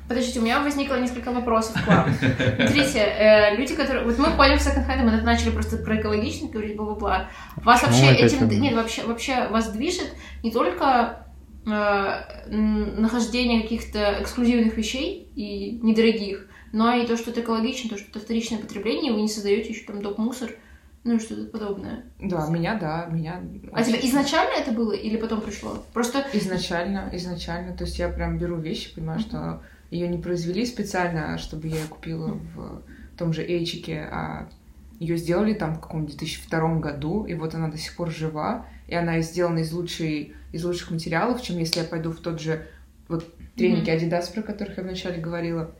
Подождите, у меня возникло несколько вопросов к вам. Смотрите, э, люди, которые... Вот мы ходим в секонд-хенд, мы тут начали просто про экологичность говорить, бла-бла-бла. Вас Почему вообще этим... Нет, вообще, вообще вас движет не только э, нахождение каких-то эксклюзивных вещей и недорогих, но и то, что это экологично, то, что это вторичное потребление, и вы не создаете еще там доп-мусор, ну что-то подобное. Да, меня, да, меня... А тебе изначально это было или потом пришло? Просто Изначально, изначально. То есть я прям беру вещи, понимаю, что ее не произвели специально, чтобы я ее купила в том же Эйчике, а ее сделали там в каком-то 2002 году, и вот она до сих пор жива, и она сделана из, лучшей, из лучших материалов, чем если я пойду в тот же вот треники Adidas, про которых я вначале говорила.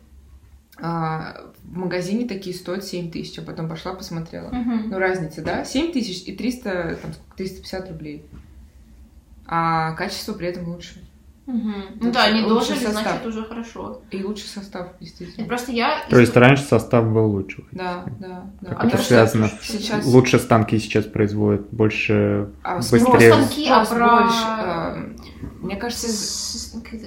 А, в магазине такие стоят 7 тысяч, а потом пошла посмотрела. Мгм. Ну, разница, да? 7 тысяч и 300, там, сколько, 350 рублей. А качество при этом лучше. Мгм. Ну да, они дожили, состав. значит, уже хорошо. И лучший состав, действительно. Просто я... То есть раньше состав был лучше. Да, да, да. Как А это связано? Сейчас- Лучше станки сейчас производят, больше А быстрее. станки, а про... больше, эм, Мне кажется,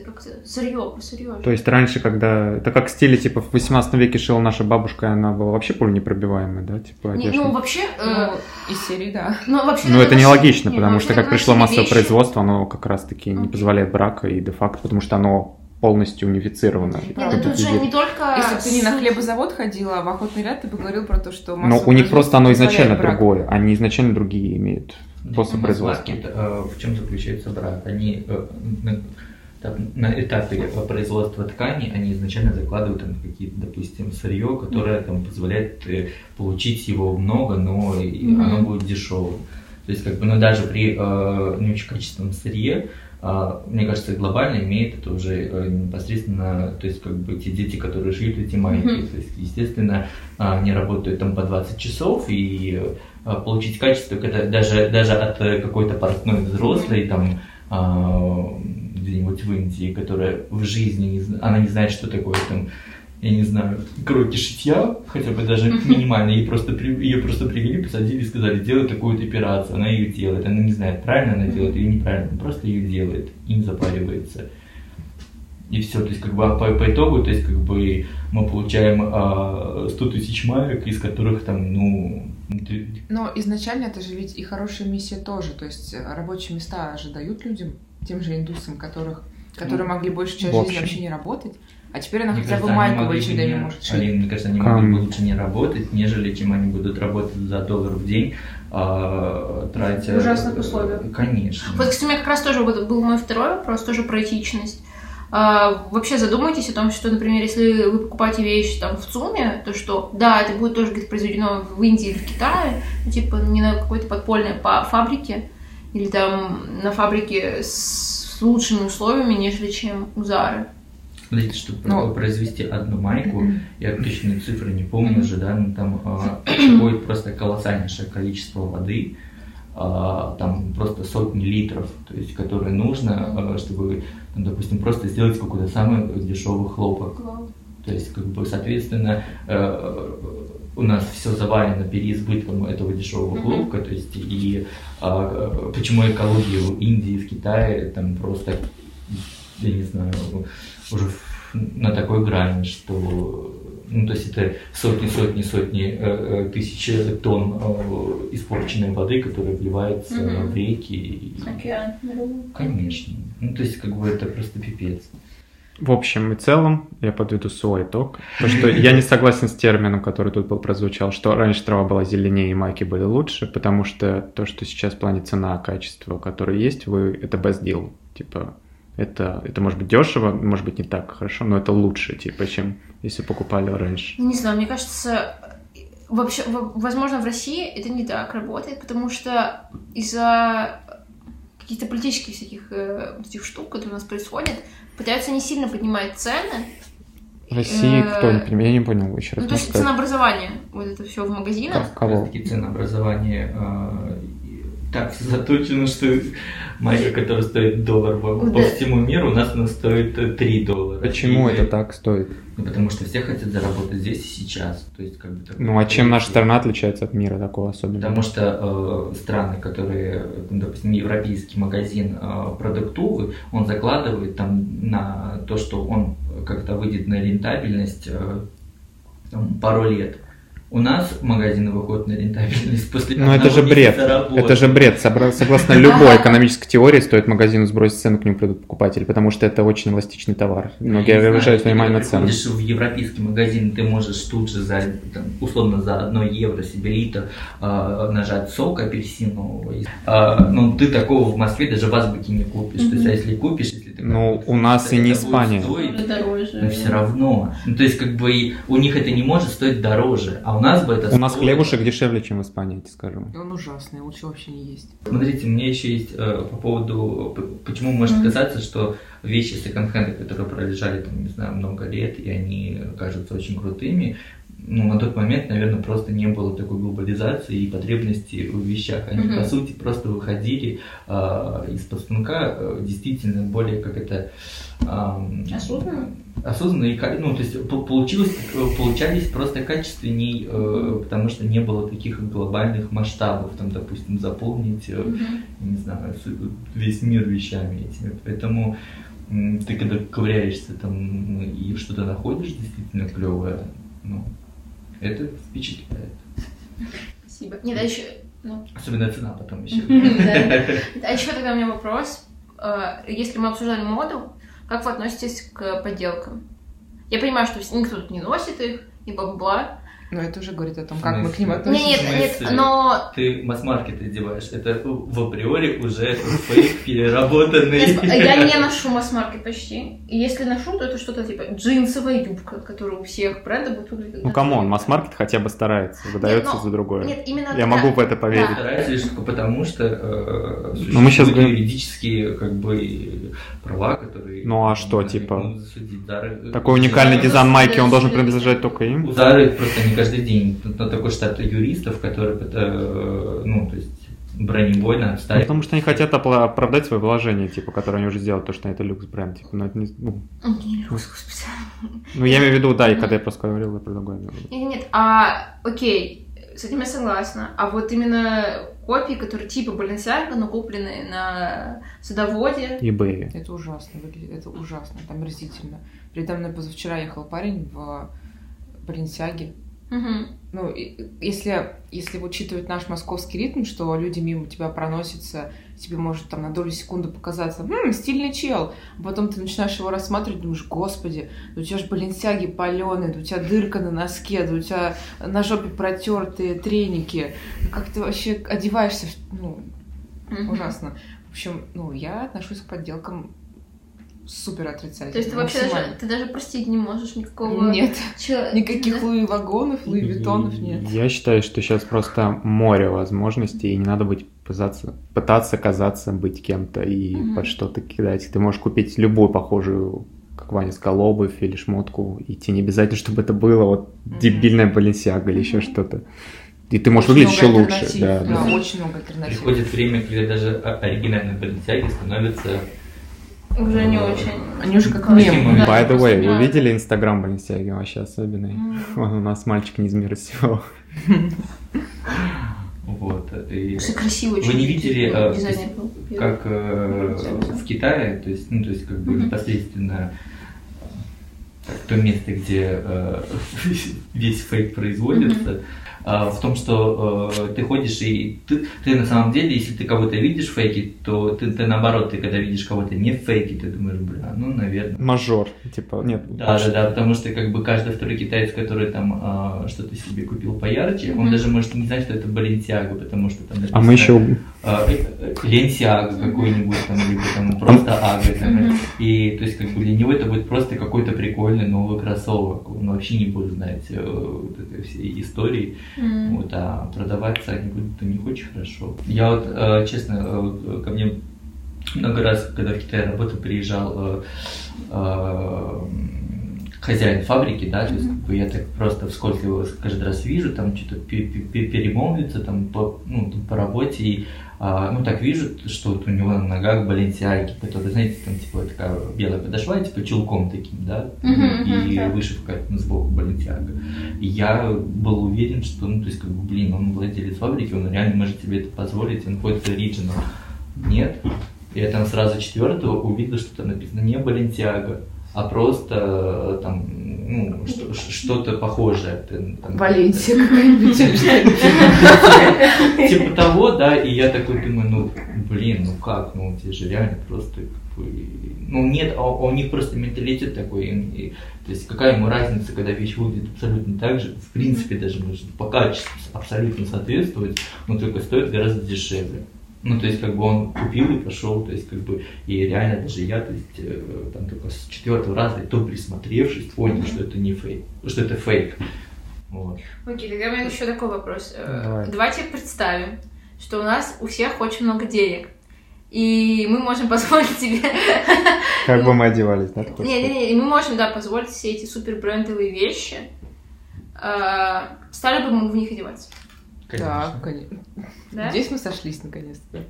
как-то- Сырье, сырье. То есть раньше, когда... Это как в стиле, типа, в 18 веке шила наша бабушка, и она была вообще пуленепробиваемая, да? Типа, Не, ну, вообще... э, ну, из серии, да. ну, вообще... Ну, это нелогично, не, потому ну, что как пришло массовое вещи. производство, оно как раз-таки не позволяет брака и де-факто, потому что оно полностью унифицировано. Нет, Да, ну тут же не только... Если бы ты не на хлебозавод ходила, а в охотный ряд, ты бы говорил про то, что Но у них просто оно изначально брак. другое, они изначально другие имеют способ производства. Э, в чем заключается брак? Они э, на, этапе э, производства ткани они изначально закладывают там какие-то, допустим, сырье, которое там позволяет э, получить его много, но Мгм. оно будет дешевым. То есть, как бы, ну, даже при э, не очень качественном сырье, а, мне кажется, глобально имеет это уже э, непосредственно, то есть, как бы, те дети, которые шьют эти майки, Мгм. то есть, естественно, а, они работают там по 20 часов, и э, получить качество, когда даже, даже от э, какой-то портной взрослой, там, а, где-нибудь в Индии, которая в жизни, не она не знает, что такое там, я не знаю, кроки шитья, хотя бы даже минимально, ей просто, ее просто привели, посадили и сказали, делай такую-то операцию, она ее делает, она не знает, правильно она делает или неправильно, она просто ее делает, им запаривается. И все, то есть как бы а по, по итогу, то есть как бы мы получаем а, 100 тысяч маек, из которых там, ну, Но изначально это же ведь и хорошая миссия тоже. То есть э, рабочие места же дают людям, тем же индусам, которых, которые Ну, могли большую часть жизни вообще не работать. А теперь она Мне хотя бы кажется, бы H&M не- может шить. Алин, мне кажется, они Кам- могли бы лучше не работать, нежели чем они будут работать за доллар в день, а, тратя... В ужасных условиях. Конечно. Вот, кстати, у меня как раз тоже был мой второй вопрос, тоже про этичность. А, вообще задумайтесь о том, что, например, если вы покупаете вещи там в ЦУМе, то что, да, это будет тоже где-то произведено в Индии или в Китае, ну, типа не на какой-то подпольной па- фабрике, или там на фабрике с лучшими условиями, нежели чем у Зары. Смотрите, чтобы Ну. произвести одну майку, я точные цифры не помню уже, да, ну, там а, уходит просто колоссальнейшее количество воды, там просто сотни литров, то есть, которые нужно, а, чтобы, там, допустим, просто сделать какой-то самый дешевый хлопок. То есть, как бы, соответственно, э, у нас все завалено переизбытком этого дешевого хлопка, то есть, и а, почему экология в Индии, в Китае, там просто, я не знаю, уже на такой грани, что, ну, то есть, это сотни, сотни, сотни, э, э, тысячи тонн э, испорченной воды, которая вливается Мгм. в реки. и- Океан. Конечно. Ну, то есть, как бы, это просто пипец. В общем и целом, я подведу свой итог. То, что я не согласен с термином, который тут был прозвучал, что раньше трава была зеленее и майки были лучше, потому что то, что сейчас в плане цена, качество, которое есть, вы это best deal. Типа, это, это может быть дешево, может быть не так хорошо, но это лучше, типа, чем если покупали раньше. Ну, Не знаю, мне кажется, вообще, возможно, в России это не так работает, потому что из-за каких-то политических всяких э, этих штук, которые у нас происходят, пытаются не сильно поднимать цены. В России Э, кто не понимает? Я не понял еще раз. Ну, то есть ценообразование, вот это все в магазинах. Как- Кого? Ценообразование э, так заточено, что майка, которая стоит доллар по, по всему миру, у нас она стоит э, 3 доллара. Почему И- это так стоит? Ну, потому что все хотят заработать здесь и сейчас. То есть, как бы, такой Ну а чем наша страна отличается от мира такого особенного? Потому что э, страны, которые, ну, допустим, европейский магазин э, продуктовый, он закладывает там на то, что он как-то выйдет на рентабельность э, там, пару лет. У нас магазины выходят на рентабельность после Ну это же бред. работы. Это же бред. Согласно любой экономической теории, стоит магазину сбросить цену, к нему придут покупатели, потому что это очень эластичный товар. Многие обращают ты внимание на цену. приходишь в европейский магазин, ты можешь тут же за, там, условно, за одно евро себе литр э, нажать сок апельсинового. А, ну, ты такого в Москве даже в азбуке не купишь. То есть, а если купишь, если Ну, у нас и не будет Испания. стоить, дороже. но все равно. Ну, то есть, как бы и у них это не может стоить дороже, а у нас бы это У нас стоило. хлебушек дешевле, чем в Испании, я тебе скажу. Он ужасный, лучше вообще не есть. Смотрите, у меня еще есть э, по поводу, почему может Мгм. казаться, что вещи секонд-хенда, которые пролежали там, не знаю, много лет, и они кажутся очень крутыми, ну, на тот момент, наверное, просто не было такой глобализации и потребности в вещах. Они, Мгм. по сути, просто выходили э, из-под станка э, действительно более как это... ам, Осознанно? осознанно и ну то есть по- получилось э, получались просто качественней э, потому что не было таких глобальных масштабов там допустим заполнить э, не знаю весь мир вещами этими поэтому ты когда ковыряешься там и что-то находишь действительно клевое ну это впечатляет Спасибо. Нет, а еще... Ну, особенно цена потом еще Да. А еще тогда у меня вопрос. Э, Если мы обсуждали моду, как вы относитесь к подделкам? Я понимаю, что никто тут не носит их, и бла-бла. Но это уже говорит о том, как мы к ним? Нет, нет, относимся. нет, смысле? но ты масс-маркет одеваешь это в априори уже фейк переработанный я не ношу масс-маркет почти. И если ношу, то это что-то типа джинсовая юбка, которая у всех брендов будет выглядеть. Ну камон, масс-маркет хотя бы старается, выдается за другое. Нет, именно Я могу в это поверить. Стараюсь лишь потому, что э, Ну, существуют говорим- юридические как бы права, которые... Ну, а что, типа, Такой уникальный дизайн майки, он должен принадлежать только им? Зары просто не каждый день на такой штат юристов, которые, э, ну, то есть, бронебойно Ну, отставить. потому что они хотят опла- оправдать свои вложения, типа, которые они уже сделали, то, что это люкс бренд. Типа, ну, это не- ну, Не, господи. ну, я имею в виду, да, и когда я просто говорил, я про другое имел в виду. Нет, нет, а, окей, с этим я согласна. А вот именно копии, которые типа Balenciaga, но купленные на садоводе. eBay. Это ужасно выглядит, это ужасно, это омерзительно. Передо мной позавчера ехал парень в Баленсиаге. Мгм. Ну, и- если, если учитывать наш московский ритм, что люди мимо тебя проносятся, тебе может там на долю секунды показаться, «М, стильный чел, а потом ты начинаешь его рассматривать, думаешь, господи, да у тебя же баленсяги паленые, да у тебя дырка на носке, да у тебя на жопе протертые треники, Ну, как ты вообще одеваешься, ну, Мгм. ужасно. В общем, ну, я отношусь к подделкам супер отрицательно. То есть ты вообще даже, ты даже простить не можешь никакого... Нет, чё- никаких Луи вагонов, Луи Виттонов нет. Я считаю, что сейчас просто море возможностей, и не надо быть пытаться, пытаться казаться быть кем-то и Мгм. под что-то кидать. Ты можешь купить любую похожую как Ваня сказал, обувь или шмотку идти. Не обязательно, чтобы это было вот дебильная Баленсиага или еще что-то. И ты можешь Очень выглядеть еще лучше. Да, да, да. очень много альтернатив. Приходит время, когда даже оригинальные баленсиаги становятся... Уже не очень. Они уже как Каким мем. образом? By the way, вы видели инстаграм Баленсиаги вообще особенный? Он у нас мальчик не из мира сего. Вот. И красиво Вы не видели, был. как э, в Китае, то есть, ну, то есть как бы Мгм. непосредственно то место, где э, весь фейк производится, а, в том, что э, ты ходишь и ты, ты на самом деле, если ты кого-то видишь в фейке, то ты, ты наоборот, ты когда видишь кого-то не в фейке, ты думаешь, бля, ну, наверное. Мажор. Типа, нет. Да, да, да, потому что как бы каждый второй китаец, который там а, что-то себе купил поярче, он Мгм. даже может не знать, что это Баленсиага, потому что там А мы еще а, э, э, Ленсиага какой-нибудь там, либо там просто Ага. там, Мгм. И то есть как бы для него это будет просто какой-то прикольный новый кроссовок. Он вообще не будет знать э, вот этой всей истории. М. Вот, а продаваться они будут у них очень хорошо. Я вот, э, честно, э, вот, ко мне много раз, когда в Китае работал, приезжал э, э, хозяин фабрики, да, то есть как бы я так просто вскользь его каждый раз вижу, там что-то пе- пе- пе- перемолвится там по, ну, там, по работе, и а, ну так вижу, что вот у него на ногах баленсиаги, которые, знаете, там типа такая белая подошва, типа чулком таким, да, и да. вышивка ну, сбоку баленсиага. И я был уверен, что, ну, то есть, как бы, блин, он владелец фабрики, он реально может себе это позволить, он ходит оригинал. Нет. И я там сразу четвертого увидел, что там написано не Баленсиага, а просто э, там, ну, что-то похожее. Там, Валенсия какая-нибудь. Типа того, да, и я такой думаю, ну, блин, ну как, ну, эти же реально просто, ну, нет, а у них просто менталитет такой, и- то есть какая ему разница, когда вещь выглядит абсолютно так же, в принципе, даже может по качеству абсолютно соответствовать, но только стоит гораздо дешевле. Ну, то есть, как бы он купил и пошел, то есть, как бы, и реально даже я, то есть, э, там только с четвертого раза, и то присмотревшись, понял, что это не фейк, что это фейк. Вот. Окей, тогда у меня еще такой вопрос. Э, Давай. Давайте представим, что у нас у всех очень много денег. И мы можем позволить себе... Как бы мы одевались, да? Не-не-не, и мы можем, да, позволить все эти супер брендовые вещи. А, Стали бы мы в них одеваться? Да, конечно. Да? Здесь мы сошлись наконец-то.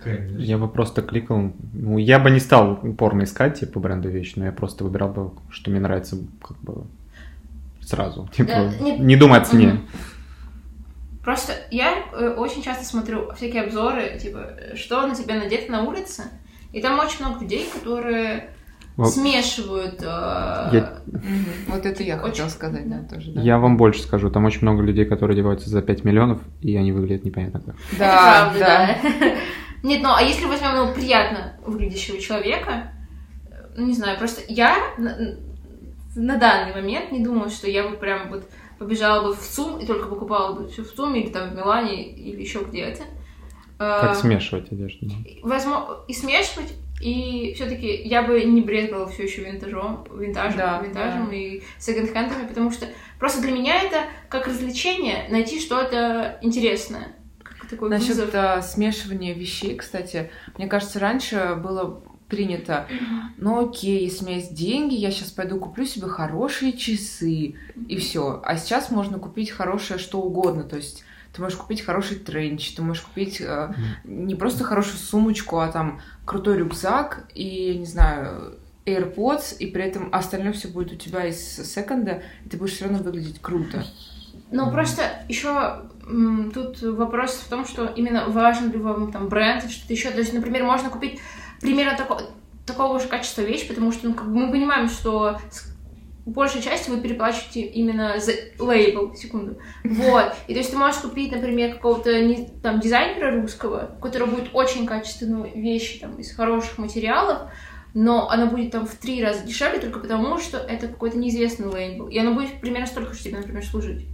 Конечно. Я бы просто кликал. Ну, я бы не стал упорно искать, типа, бренду вещи, но я просто выбирал бы, что мне нравится, как бы сразу. Типа, Да, не- не думай о цене. Просто я э, очень часто смотрю всякие обзоры, типа, что на тебя надето на улице, и там очень много людей, которые. Смешивают... э, Я- Мгм. Вот это я Очень- хотела сказать, да, тоже. да. Я вам больше скажу, там очень много людей, которые одеваются за 5 миллионов, и они выглядят непонятно как. Это Да, правда, да. Нет, ну а если возьмем ну, приятно выглядящего человека, э, ну, не знаю, просто я на, на данный момент не думаю, что я бы прям вот побежала бы в ЦУМ и только покупала бы все в ЦУМе или там в Милане или еще где-то. Как А, смешивать одежду. да. возможно, и смешивать, и все-таки я бы не брезгала все еще винтажом, винтажем, Да, винтажем да. и секонд-хендами, потому что просто для меня это как развлечение найти что-то интересное. Такой Насчет вызов. а, смешивания вещей, кстати, мне кажется, раньше было принято, ну окей, если у меня есть деньги, я сейчас пойду куплю себе хорошие часы, и все. А сейчас можно купить хорошее что угодно, то есть ты можешь купить хороший тренч, ты можешь купить э, не просто хорошую сумочку, а там крутой рюкзак и, не знаю, AirPods, и при этом остальное все будет у тебя из секонда, и ты будешь все равно выглядеть круто. Ну, просто еще тут вопрос в том, что именно важен ли вам там бренд что-то еще. То есть, например, можно купить примерно тако- такого же качества вещь, потому что ну, как бы мы понимаем, что большей части вы переплачиваете именно за лейбл, секунду. Вот. И то есть ты можешь купить, например, какого-то там дизайнера русского, у которого будет очень качественные вещи там из хороших материалов, но она будет там в три раза дешевле только потому, что это какой-то неизвестный лейбл. И она будет примерно столько же тебе, например, служить.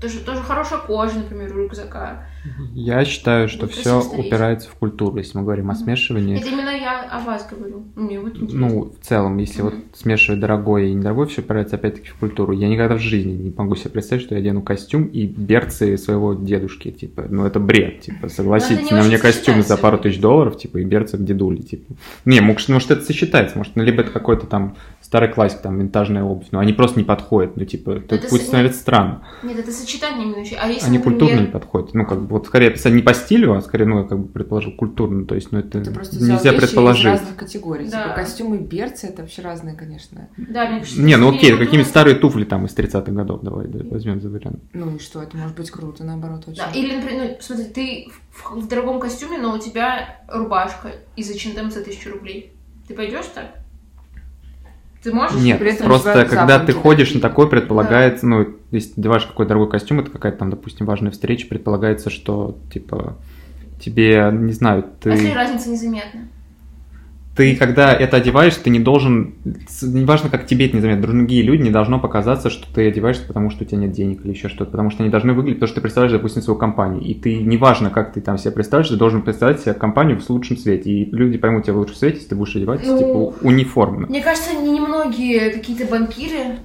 Тоже, тоже хорошая кожа, например, у рюкзака. Я считаю, что Ну, все упирается в культуру, если мы говорим о смешивании. Это именно я о вас говорю. Мне вот интересно. Ну, в целом, если вот Мгм. смешивать дорогое и недорогое, все упирается опять-таки в культуру. Я никогда в жизни не могу себе представить, что я одену костюм и берцы своего дедушки, типа, ну это бред, типа, согласитесь, не на мне костюм за пару тысяч долларов, типа, и берцы к дедуле, типа. Не, может, может это сочетается, может, ну, либо это какой-то там старый классик, там, винтажная обувь, но они просто не подходят, ну, типа, это это будет с- становиться странно. Нет, это сочетание именно. А если, Они например, культурно не подходят. Ну, как бы, вот скорее писать не по стилю, а скорее, ну, я как бы предположил, культурно, то есть, ну, это, Ты просто нельзя предположить. из разных категорий. Да. Типа костюмы и берцы это вообще разные, конечно. Да, мне кажется, Не, ну окей, культурно. какие-нибудь старые туфли там из 30-х годов, давай да, возьмем за вариант. Ну и что, это может быть круто, наоборот, очень. Да, или, например, ну, смотри, ты в, в дорогом костюме, но у тебя рубашка из H&M за тысячу рублей. Ты пойдешь так? Ты можешь? Нет, при этом просто когда ты ходишь на такой, предполагается, ну, если ты одеваешь какой-то дорогой костюм, это какая-то там, допустим, важная встреча, предполагается, что, типа, тебе, не знаю, А если ты, разница незаметна? Ты когда это одеваешь, ты не должен, неважно, как тебе это незаметно, другие люди не должно показаться, что ты одеваешься, потому что у тебя нет денег или еще что-то, потому что они должны выглядеть, потому что ты представляешь, допустим, свою компанию, и ты, неважно, как ты там себя представляешь, ты должен представить себе компанию в лучшем свете, и люди поймут тебя в лучшем свете, если ты будешь одеваться, Ну, типа, униформно. Мне кажется, не- немногие какие-то банкиры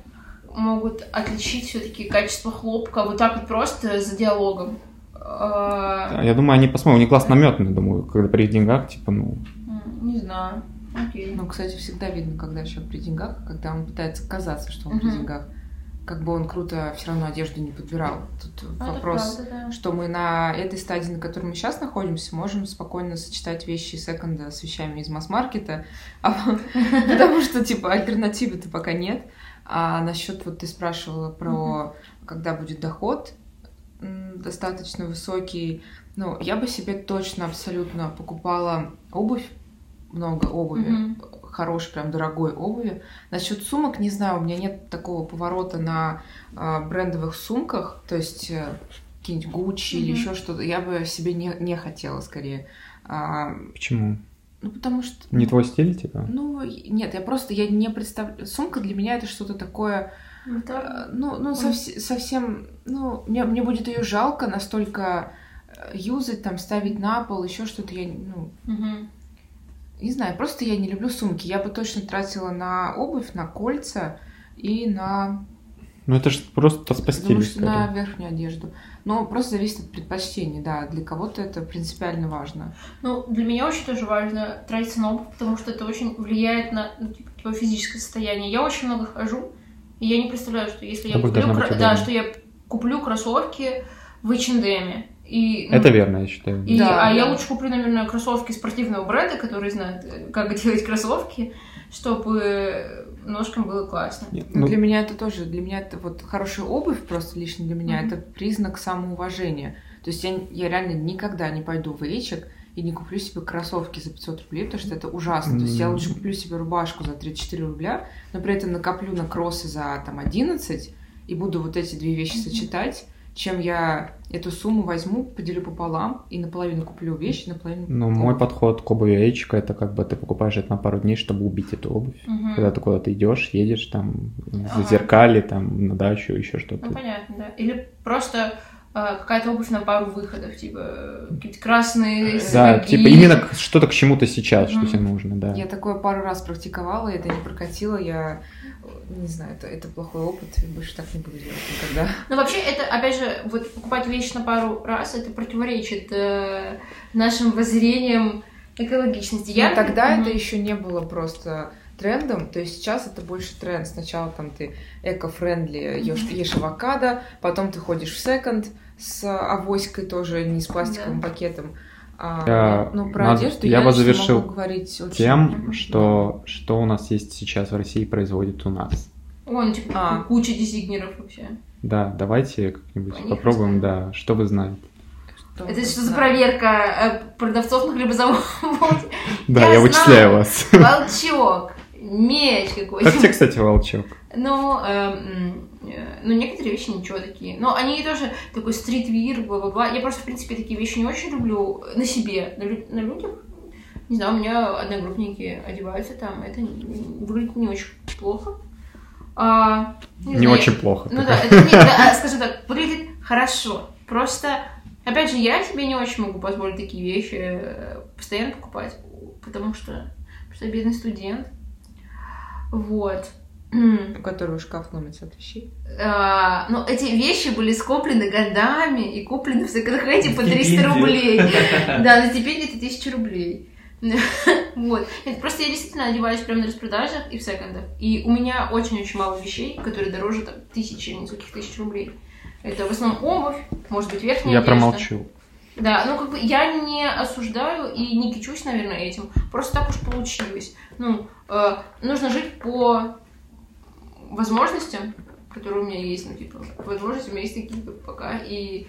могут отличить все-таки качество хлопка вот так вот просто за диалогом. А, Я думаю, они посмотрят, у них глаз наметанный, думаю, когда при деньгах, типа, ну, Не знаю. Окей. Ну, кстати, всегда видно, когда человек при деньгах, а когда он пытается казаться, что он при Мгм. деньгах. Как бы он круто все равно одежду не подбирал. Тут это вопрос, правда, да. что мы на этой стадии, на которой мы сейчас находимся, можем спокойно сочетать вещи секонда с вещами из масс-маркета, а- потому что, типа, альтернативы-то пока нет. А насчет, вот ты спрашивала про, когда будет доход достаточно высокий, ну, я бы себе точно абсолютно покупала обувь, много обуви, Мгм. хорошей, прям дорогой обуви. Насчет сумок, не знаю, у меня нет такого поворота на а, брендовых сумках, то есть э, какие-нибудь Гуччи или Мгм. еще что-то. Я бы себе не, не хотела скорее. А, почему? ну, потому что... Не твой стиль, типа? Ну, нет, я просто, я не представляю... Сумка для меня это что-то такое, Это- э, ну, ну совс- совсем, ну, мне, мне будет ее жалко настолько э, юзать, там, ставить на пол, еще что-то, я, ну, Мгм. Не знаю, просто я не люблю сумки. Я бы точно тратила на обувь, на кольца и на, Ну, это же просто по стилю, думаю, что на верхнюю одежду. Но просто зависит от предпочтений, да. Для кого-то это принципиально важно. Ну, для меня очень тоже важно тратиться на обувь, потому что это очень влияет на ну, типа, твое физическое состояние. Я очень много хожу, и я не представляю, что если я Обувь куплю, быть да, что я куплю кроссовки в H&M, и, ну, Это верно, я считаю. И, Да, а я лучше куплю, наверное, кроссовки спортивного бренда, которые знают, э, как делать кроссовки, чтобы ножкам было классно. Нет, Но ну, для меня это тоже, для меня это вот хорошая обувь просто лично для меня, Мгм. это признак самоуважения. То есть я, я реально никогда не пойду в Эйчек и не куплю себе кроссовки за 500 рублей, потому что это ужасно. То есть я лучше куплю себе рубашку за 34 рубля, но при этом накоплю на кроссы за там 11 и буду вот эти две вещи сочетать, чем я эту сумму возьму, поделю пополам и наполовину куплю вещи, наполовину ну, мой подход к обуви Эйчика, это как бы ты покупаешь это на пару дней, чтобы убить эту обувь. Мгм. Когда ты куда-то идешь, едешь там зеркале, там на дачу, еще что-то. Ну, понятно, да. Или просто какая-то обувь на пару выходов, типа э, какие-то красные Да, сапоги. типа именно что-то к чему-то сейчас, что Мгм. тебе нужно, да. Я такое пару раз практиковала, и это не прокатило, я э, не знаю, это, это плохой опыт, и больше так не буду делать никогда. Ну, вообще, это, опять же, вот покупать вещи на пару раз, это противоречит э, нашим воззрениям экологичности. Но тогда Мгм. это еще не было просто трендом, то есть сейчас это больше тренд. Сначала там ты эко-френдли, ешь, ешь авокадо, потом ты ходишь в секонд с авоськой тоже, не с пластиковым Да. пакетом. А, Я- ну, про надо- одежду я я, бы завершил могу говорить очень... Тем, что, что у нас есть сейчас в России, производит у нас. О, ну, типа, А. куча дизайнеров вообще. Да, давайте как-нибудь Они попробуем, да, что вы знаете. Что- Это что за проверка э, продавцов на хлебозаводе? Да, Я я вычисляю вас. Волчок, меч какой-то. Как тебе, кстати, волчок? Ну, эм, э, ну, некоторые вещи ничего такие. Но они тоже такой стритвир, бла-бла-бла. Я просто, в принципе, такие вещи не очень люблю на себе, на, лю- на людях. Не знаю, у меня одногруппники одеваются там, это не- выглядит не очень плохо. А, Не знаю, очень плохо. Ну да, это не, да, а, скажем так, выглядит Хорошо. Просто, опять же, я себе не очень могу позволить такие вещи э, постоянно покупать, потому что, потому что я бедный студент. Вот. У которого шкаф ломится от вещей. А, ну, эти вещи были скоплены годами и куплены в секонд-хенде по 300 Стипендию. рублей. Да, на стипендию это 1000 рублей. Вот. Это Просто я действительно одеваюсь прямо на распродажах и в секондах. И у меня очень-очень мало вещей, которые дороже там тысячи, нескольких тысяч рублей. Это в основном обувь, может быть, верхняя Я одежда. промолчу. Да, ну как бы я не осуждаю и не кичусь, наверное, этим. Просто так уж получилось. Ну, э, нужно жить по возможностям, которые у меня есть, ну, типа, возможности у меня есть такие как пока, и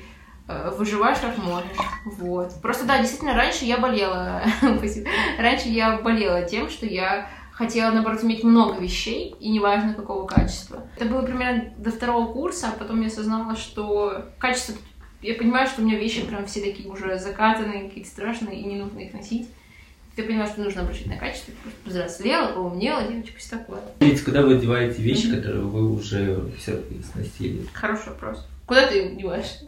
э, выживаешь как можешь. Вот. Просто да, действительно, раньше я болела. Раньше я болела тем, что я хотела, наоборот, иметь много вещей, и неважно какого качества. Это было примерно до второго курса, а потом я осознала, что качество... Я понимаю, что у меня вещи прям все такие уже закатанные, какие-то страшные, и не нужно их носить. Ты понимаешь, что нужно обращать на качество, ты просто повзрослела, поумнела, девочка, все такое. Видите, куда вы одеваете вещи, Мгм. которые вы уже все сносили? Хороший вопрос. Куда ты их деваешь?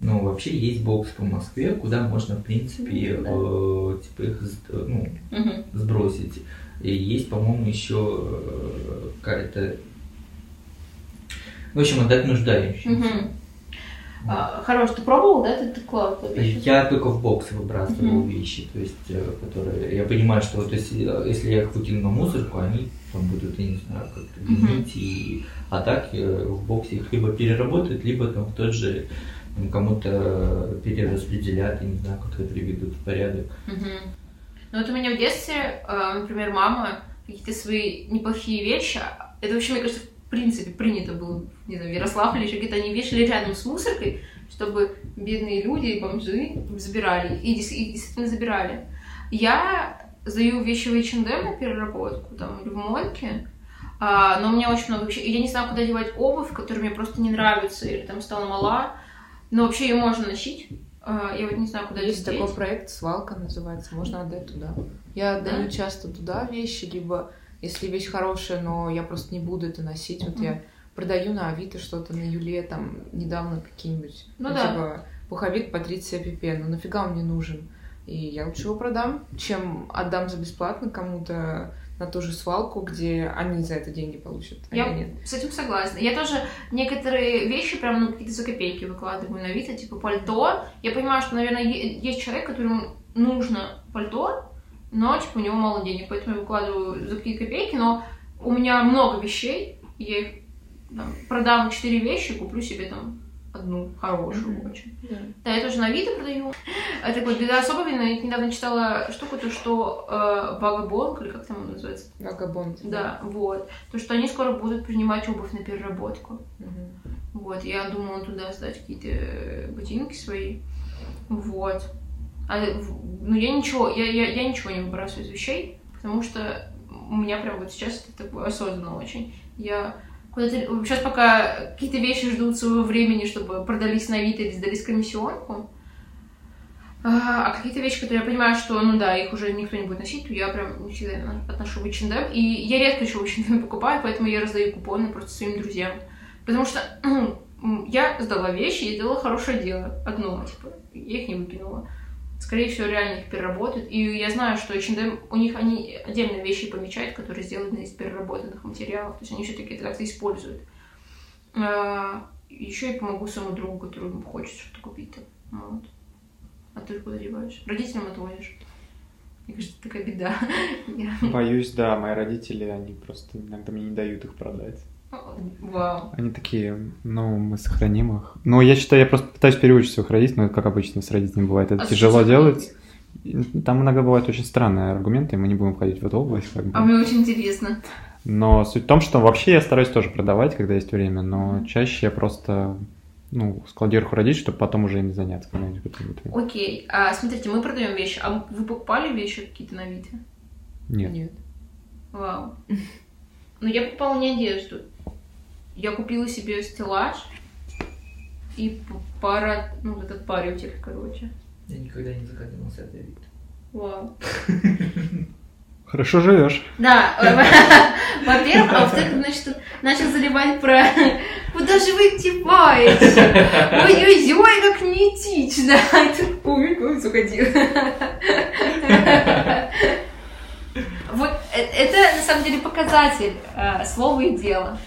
Ну, вообще есть бокс по Москве, куда можно, в принципе, Да. э, типа их с- ну, Мгм. сбросить. И есть, по-моему, еще э, какая-то... В общем, отдать нуждающимся. Мгм. А, хорош, ты пробовал, да? Ты, ты клал? Я только в бокс выбрасывал Мгм. вещи, то есть, э, которые... Я понимаю, что вот если, если я их выкину на мусорку, они там будут, я не знаю, как-то гнить, и... а так э, в боксе их либо переработают, либо там в тот же кому-то перераспределят, я не знаю, как это приведут в порядок. Мгм. Ну вот у меня в детстве, э, например, мама какие-то свои неплохие вещи, а это вообще, мне кажется, принципе принято было, не знаю, в Ярославле или где-то они вешали рядом с мусоркой, чтобы бедные люди, бомжи забирали, и, и действительно забирали. Я сдаю вещи в H&M на переработку, там, или в Монке, а, но у меня очень много вещей, и я не знаю, куда девать обувь, которая мне просто не нравится, или там стала мала, но вообще ее можно носить, А, я вот не знаю, куда Есть деть. такой проект, свалка называется, можно отдать туда. Я отдаю часто туда вещи, либо если вещь хорошая, но я просто не буду это носить. Вот я продаю на Авито что-то, на Юле, там, недавно какие-нибудь, Ну да. типа, пуховик Патриция Пипе, ну нафига он мне нужен? И я лучше его продам, чем отдам за бесплатно кому-то на ту же свалку, где они за это деньги получат, а я Я нет. с этим согласна. Я тоже некоторые вещи прям ну, какие-то за копейки выкладываю на Авито, типа пальто. Я понимаю, что, наверное, есть человек, которому нужно пальто, но типа у него мало денег, поэтому я выкладываю за какие-то копейки, но у меня много вещей, я их там, продам четыре вещи, куплю себе там одну хорошую Мгм. очень. Да. Да, я тоже на Авито продаю. А так вот, беда особая, я недавно читала штуку, то, что э, Vagabond, или как там он называется, Вагабонд. да, вот. То, что они скоро будут принимать обувь на переработку. Мгм. Вот, я думала туда сдать какие-то ботинки свои. Вот. А, ну, я ничего, я, я, я ничего не выбрасываю из вещей, потому что у меня прям вот сейчас это такое осознанно очень. Я куда-то... Сейчас пока какие-то вещи ждут своего времени, чтобы продались на Авито или сдались комиссионку. А, а какие-то вещи, которые я понимаю, что, ну да, их уже никто не будет носить, то я прям всегда отношу в H&M. И я редко еще в H&M покупаю, поэтому я раздаю купоны просто своим друзьям. Потому что я сдала вещи и сделала хорошее дело. Одно, типа, я их не выкинула. Скорее всего, реально их переработают. И я знаю, что H&M, у них они отдельно вещи помечают, которые сделаны из переработанных материалов. То есть они все-таки это как-то используют. еще и помогу своему другу, которому хочет что-то купить. там. Вот. А ты куда деваешь? Родителям отводишь. Мне кажется, это такая беда. Я- Боюсь, да, мои родители, они просто иногда мне не дают их продать. Вау. Они такие, ну, мы сохраним их. Ну, я считаю, я просто пытаюсь переучить своих родителей, но как обычно с родителями бывает, это А тяжело делать. Там иногда бывают очень странные аргументы, и мы не будем входить в эту область, как бы. А мне очень интересно. Но суть в том, что вообще я стараюсь тоже продавать, когда есть время, но чаще я просто, ну, складирую их у родителей, чтобы потом уже ими заняться когда-нибудь. Окей. А смотрите, мы продаем вещи. А вы покупали вещи какие-то на Авито? Нет. Нет. Вау. Ну, я покупала не одежду. Я купила себе стеллаж и пара, ну, вот этот парютель, короче. Я никогда не заходил на сайт Авито. Вау. Хорошо живешь. Да, во-первых, а во-вторых, значит, начал заливать про «Куда же вы кипаете? Ой-ой-ой, как неэтично!» Ой, ой, уходил. Э- это, на самом деле, показатель э, слова и дела.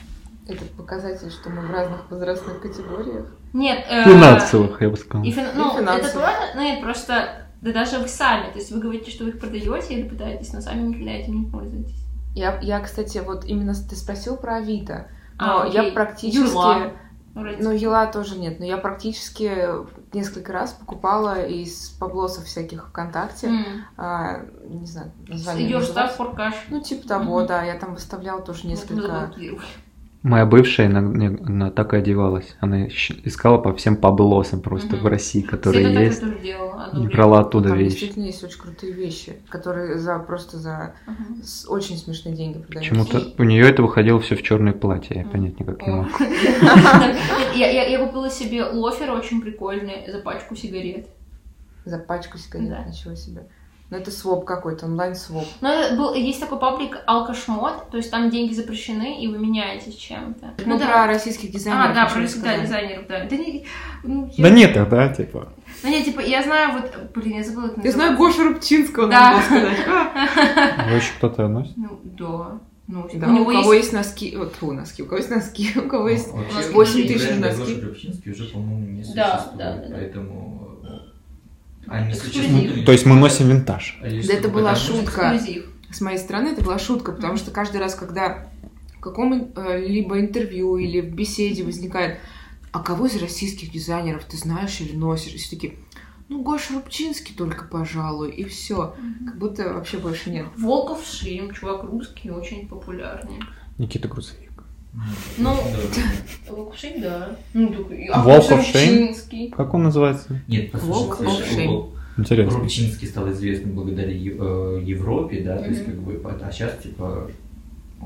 Это показатель, что мы в разных возрастных категориях. Нет, э, Финансовых, я бы сказал. И фин- Ну, это тоже, ну, нет, просто, да даже вы сами, то есть вы говорите, что вы их продаете или пытаетесь, но сами никогда этим не пользуетесь. Я, я, кстати, вот именно ты спросил про Авито. А, Но я окей. практически... Юрла. Ну, Ну, Ела тоже нет, но я практически несколько раз покупала из поблосов всяких ВКонтакте. М. а, не знаю, название. For cash. Ну, типа того, Мгм. да. Я там выставляла тоже Вот несколько... заблокировали. Моя бывшая на- не- она так и одевалась. Она искала по всем паблосам просто Мгм. в России, Всегда которые так есть, тоже делала. и брала оттуда Там вещи. действительно есть очень крутые вещи, которые за просто за Мгм. с- очень смешные деньги продаются. Почему-то у нее это выходило все в черное платье, я понять никак не О. мог. Я, купила себе лофер очень прикольный за пачку сигарет. За пачку сигарет, Да. ничего себе. Ну, это своп какой-то, онлайн-своп. Но это был, есть такой паблик Алкашмод, то есть там деньги запрещены, и вы меняетесь чем-то. Ну, Ну, да. про российских дизайнеров. А, да, про да, сказали. дизайнеров, да. Да, не, ну, я- Да нет да, типа. Ну, нет, типа, я знаю, вот, блин, я забыла, как Я знаю. Гошу Рубчинского, Да. надо сказать. А, Его еще кто-то носит? Ну, да. Ну, Да, у у, него кого есть... есть носки, вот, фу, носки, у кого есть носки, у кого есть... Ну, вообще, 8 тысяч носки. Гоша Рубчинский уже, по-моему, не существует, да, да, да. поэтому э, существуют. То есть мы носим винтаж. лишь Да это была шутка. Эксклюзив. С моей стороны это была шутка, потому что каждый раз, когда в каком-либо интервью или в беседе возникает «А кого из российских дизайнеров ты знаешь или носишь?» И все такие «Ну, Гоша Рубчинский только, пожалуй», и все. Как будто вообще больше нет. Волков Шим, чувак русский, очень популярный. Никита Грузовик. Ну. Волков Шим, да. Ну, такой, а. Как он называется? Нет, of Shame. Волк- Интересно. Рубчинский стал известным благодаря э, Европе, да, то есть как бы, а сейчас типа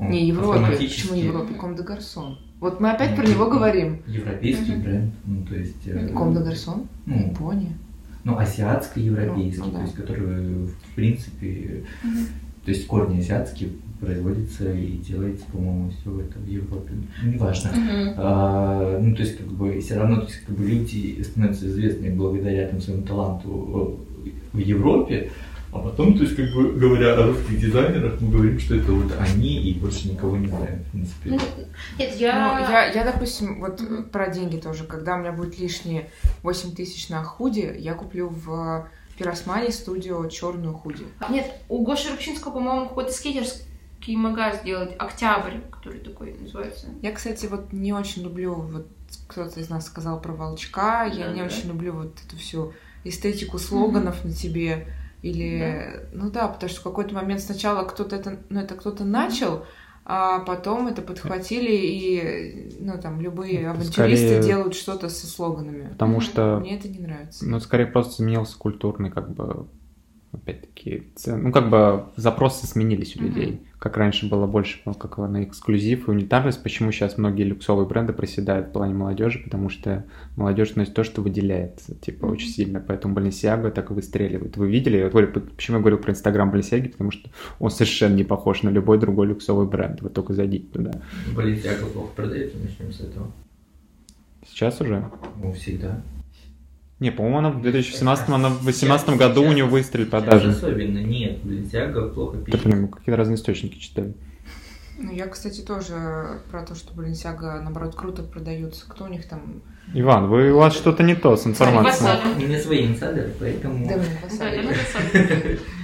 Не Европе, автоматически- почему Европе? Ком де Гарсон. Вот мы опять Ну, про него ну, говорим. Европейский бренд, ну то есть, э, Ком де Гарсон? ну, Япония. ну азиатско-европейский, Ну, ну да. то есть который в принципе, Мгм. то есть корни азиатские производится и делается, по-моему, все это в Европе. Ну, Неважно. Мгм. А, ну, то есть, как бы, все равно, то есть, как бы, люди становятся известными благодаря там, своему таланту э, в Европе, а потом, то есть, как бы, говоря о русских дизайнерах, мы говорим, что это вот они, и больше никого не знаем, в принципе. Ну, Нет, Ну, я... я, я, допустим, вот э, про деньги тоже. Когда у меня будет лишние 8 тысяч на худи, я куплю в Пиросмане студию черную худи. Нет, у Гоши Рубчинского, по-моему, какой-то скейтерский магаз сделать, Октябрь, который такой называется. Я, кстати, вот не очень люблю, вот кто-то из нас сказал про волчка, я не очень люблю вот эту всю эстетику слоганов на тебе. Или, ну да, потому что в какой-то момент сначала кто-то это, ну это кто-то начал, а потом это подхватили, и, ну там, любые Это авантюристы скорее- делают что-то со слоганами. Потому что, Мне это не нравится. ну, скорее просто изменился культурный, как бы, опять-таки, цен- ну, как бы запросы сменились у людей. Как раньше было больше, ну, как на эксклюзив и унитарность, почему сейчас многие люксовые бренды проседают в плане молодежи, потому что молодежь носит то, что выделяется, типа, Мгм. очень сильно, поэтому Balenciaga так и выстреливает. Вы видели, я говорю, почему я говорил про Инстаграм Balenciaga, потому что он совершенно не похож на любой другой люксовый бренд, вы только зайдите туда. Balenciaga плохо продается, начнем с этого. Сейчас уже? Ну, всегда. Не, по-моему, она в 2017, она в 2018 году у нее выстрелили продажи. Особенно нет, Balenciaga плохо Да, пишет. мы какие-то разные источники читали. Ну, я, кстати, тоже про то, что Balenciaga, наоборот, круто продаются. Кто у них там? Иван, вы, у вас что-то не то с информацией. У меня свои инсайдеры, поэтому... Да, блин, Да,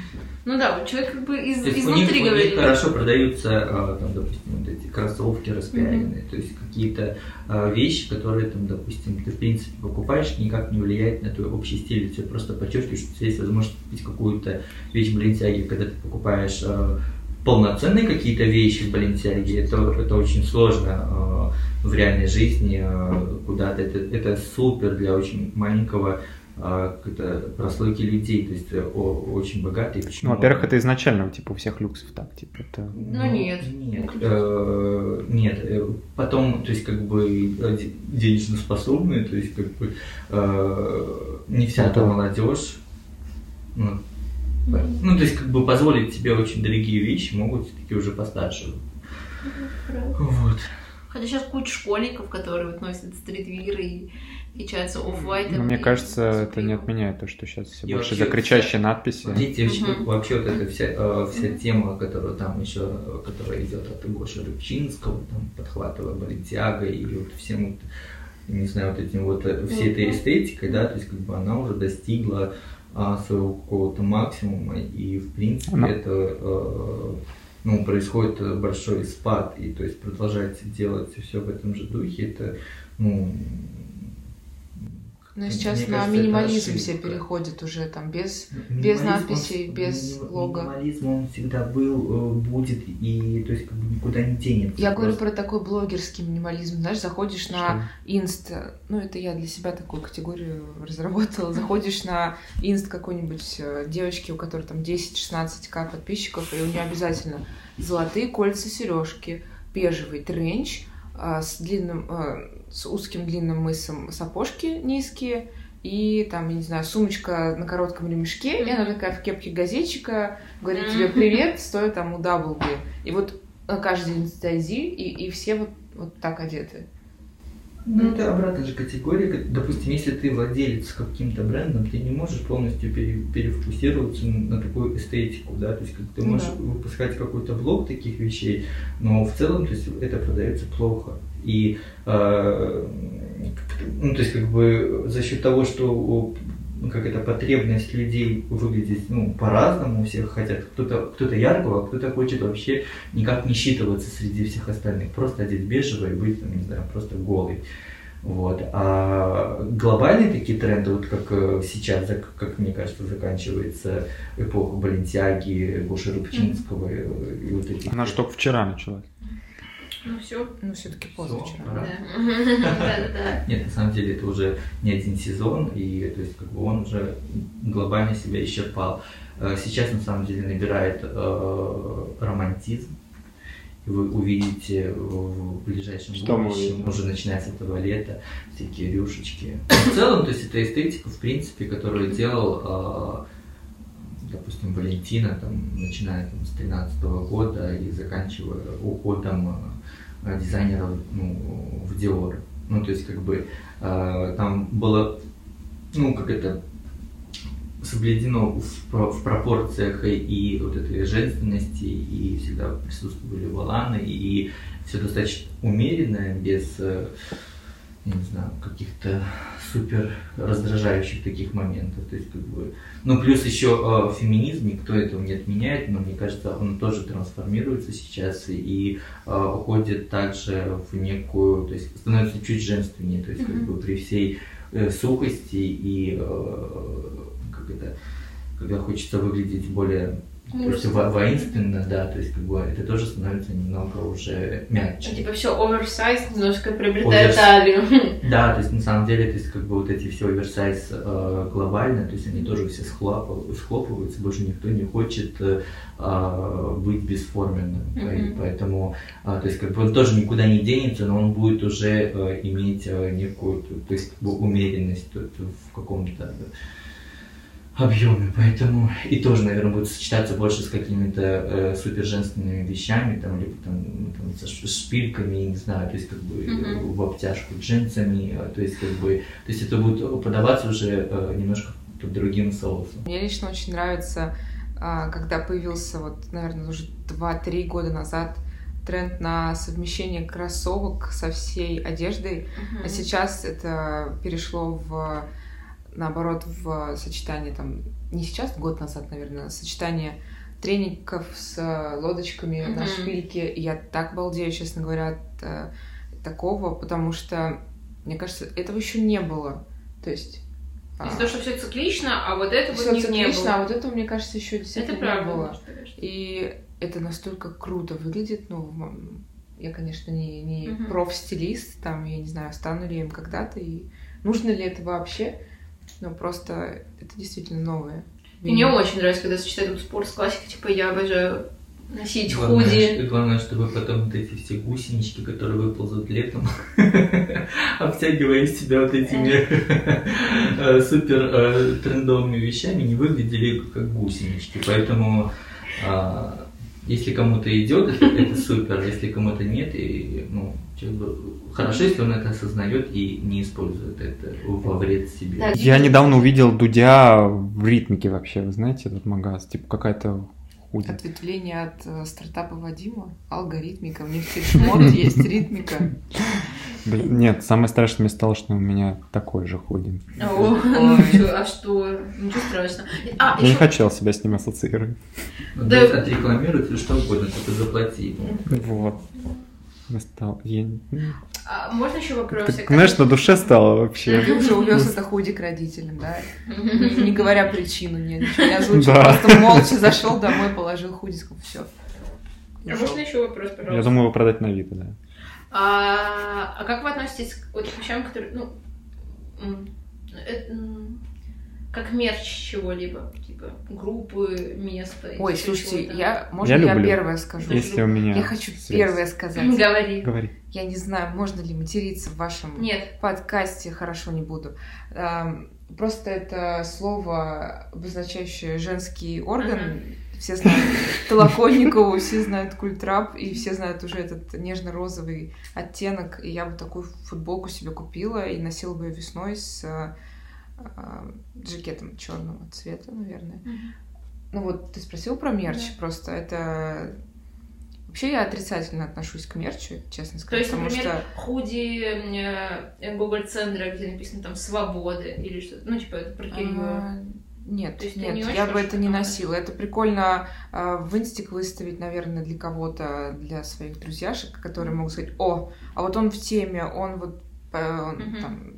Ну да, человек как бы из, есть у них, изнутри у них говорит. хорошо продаются, а, там, допустим, вот эти кроссовки распиаренные, то есть какие-то а, вещи, которые, там, допустим, ты в принципе покупаешь, никак не влияет на твой общий стиль, ты просто подчеркиваешь, что у тебя есть возможность купить какую-то вещь в Balenciaga, когда ты покупаешь а, полноценные какие-то вещи в Balenciaga, это, это очень сложно в реальной жизни куда-то, это, это супер для очень маленького какой-то прослойки людей, то есть э, о- очень богатые. Ну, почему? во-первых, это изначально, типа, у всех люксов так, типа, это... Ну, нет. Нет. Э, Нет. э, Потом, то есть, как бы э, де- денежно способные, то есть, как бы э, не вся Ну, та да. молодежь. Ну, Ну, то есть, как бы позволить себе очень дорогие вещи могут все-таки уже постарше. Вот. Хотя сейчас куча школьников, которые вот носят стритвиры и печатаются оффлайтом. Но мне и кажется, это не отменяет то, что сейчас все И больше вообще за кричащие надписи. Дети, вообще- Мгм. вообще вот эта вся, э, вся тема, которая там еще, которая идет от Гоши Рыбчинского, там, подхватывая Балентиаго и вот всем вот, не знаю, вот этим вот, э, всей этой эстетикой, да, то есть как бы она уже достигла а, своего какого-то максимума, и в принципе Она- это э, ну, происходит большой спад, и то есть продолжать делать все в этом же духе, это, ну, Но Мне сейчас на кажется, минимализм все переходят уже там без... Минимализм, надписей, он- без миним- лого. Минимализм он всегда был, э, будет и то есть как бы никуда не денется. Я говорю Просто- про такой блогерский минимализм. Знаешь, заходишь на инст, ну это я для себя такую категорию разработала. Заходишь на инст какой-нибудь э, девочки, у которой там 10-16к подписчиков, и у нее обязательно золотые кольца, сережки, бежевый тренч с длинным, э, с узким длинным мысом сапожки низкие и там, я не знаю, сумочка на коротком ремешке, и она такая в кепке газетчика, говорит тебе привет, стоя там у Даблби. И вот на каждый день стези, и, и все вот, вот так одеты. Ну, это обратная же категория. Допустим, если ты владелец каким-то брендом, ты не можешь полностью пере- перефокусироваться на, на такую эстетику, да, то есть как ты Ну можешь да. выпускать какой-то блок таких вещей, но в целом, то есть это продается плохо. И, э, ну, то есть как бы за счет того, что как это потребность людей выглядеть ну, по-разному, у всех хотят кто-то кто яркого, а кто-то хочет вообще никак не считываться среди всех остальных, просто одеть бежево и быть, там, не знаю, просто голый. Вот. А глобальные такие тренды, вот как э, сейчас, как мне кажется, заканчивается эпоха Балентиаги, Гоши Рубчинского и, и вот этих... Она же только вчера началась. Ну все. Ну, все-таки Всё, позавчера. пора. Да-да-да. Нет, на самом деле это уже не один сезон, и то есть как бы он уже глобально себя исчерпал. Э, Сейчас на самом деле набирает э, романтизм. И вы увидите в ближайшем Что будущем, уже начиная с этого лета, всякие рюшечки. В целом, то есть это эстетика, в принципе, которую делал, э, допустим, Валентина, там, начиная там, с 13 года и заканчивая уходом дизайнеров ну, в Dior. Ну, то есть, как бы, э, там было, ну, как это, соблюдено в, в пропорциях и, и вот этой женственности, и всегда присутствовали валаны, и все достаточно умеренное, без, э, я не знаю, каких-то супер раздражающих таких моментов. То есть, как бы, ну, плюс еще э, феминизм, никто этого не отменяет, но мне кажется, он тоже трансформируется сейчас и э, уходит также в некую, то есть становится чуть женственнее, то есть как бы при всей э, сухости и э, как это, когда хочется выглядеть более то есть, во- воинственно, да, то есть как бы это тоже становится немного уже мягче. Типа все оверсайз немножко приобретает Оверс- талию. Да, то есть на самом деле, то есть как бы вот эти все оверсайз э, глобально, то есть они тоже все схлапыв- схлопываются, больше никто не хочет э, а, быть бесформенным, Пое- Мгм. поэтому, а, то есть как бы он тоже никуда не денется, но он будет уже э, иметь э, некую, то, то есть как бы умеренность то- то в каком-то объеме, поэтому и тоже, наверное, будет сочетаться больше с какими-то э, супер женственными вещами, там, либо там, ну, там, со шпильками, не знаю, то есть как бы Мгм. в обтяжку джинсами, э, то есть как бы, то есть это будет подаваться уже э, немножко под другим соусом. Мне лично очень нравится, а, когда появился, вот, наверное, уже 2-3 года назад тренд на совмещение кроссовок со всей одеждой. А сейчас это перешло в наоборот в сочетание там не сейчас, год назад, наверное, сочетание треников с э, лодочками на Мгм. шпильке. И я так балдею, честно говоря, от э, такого, потому что, мне кажется, этого еще не было. То есть... То есть то, что все циклично, а вот это все вот не- не циклично, а было. вот это, мне кажется, еще действительно Это правда. не было. конечно. И это настолько круто выглядит, ну, я, конечно, не, не Мгм. профстилист, там, я не знаю, стану ли я им когда-то, и нужно ли это вообще, но просто это действительно новое. Мне очень нравится, когда сочетают спорт с классикой, типа я обожаю носить Главное, худи. что- главное, чтобы потом вот эти все гусенички, которые выползут летом, обтягивая из себя вот этими э, супер э, трендовыми вещами не выглядели как гусенички. Поэтому а, если кому-то идет, это, супер, а если кому-то нет, и, ну, хорошо, если он это осознает и не использует это во вред себе. Да, Я недавно увидел Дудя в ритмике вообще, вы знаете, этот магаз, типа какая-то худи. Ответвление от э, стартапа Вадима, алгоритмика, у них фишмод есть, ритмика. Блин, Нет, самое страшное мне стало, что у меня такой же худи. О, ну а что? Ничего страшного. А, Я не хотел себя с ним ассоциировать. Ну, Да. отрекламируют или что угодно, только заплати ему. Вот. Я стал... я а, можно еще вопрос? Так, знаешь, на душе стало вообще. Ты уже увез это худи к родителям, да? Не говоря причину, нет, ничего не озвучил, Да. просто молча зашел домой, положил худи, сказал, все. А можно еще вопрос, пожалуйста? Я думаю, его продать на Авито, да. А, а как вы относитесь к вот вещам, которые, ну, э, как мерч чего-либо, типа группы, места? Ой, слушайте, я, можно я, люблю. первое скажу? Если у меня... Я хочу связь. первое сказать. Говори. Говори. Я не знаю, можно ли материться в вашем Нет. подкасте, хорошо, не буду. Просто это слово, обозначающее женский орган. Все знают Толоконникову, все знают культрап, и все знают уже этот нежно-розовый оттенок. И я бы такую футболку себе купила и носила бы ее весной с жакетом черного цвета, наверное. Ну вот, ты спросил про мерч, Да. просто это... Вообще я отрицательно отношусь к мерчу, честно То сказать, есть, потому например, что... худи э, Google центра, где написано там свобода или что-то, ну, типа, это про. А, Нет, То есть нет, не я бы это не носила. Это прикольно а, в инстик выставить, наверное, для кого-то, для своих друзьяшек, которые могут сказать, о, а вот он в теме, он вот э, он Мгм. там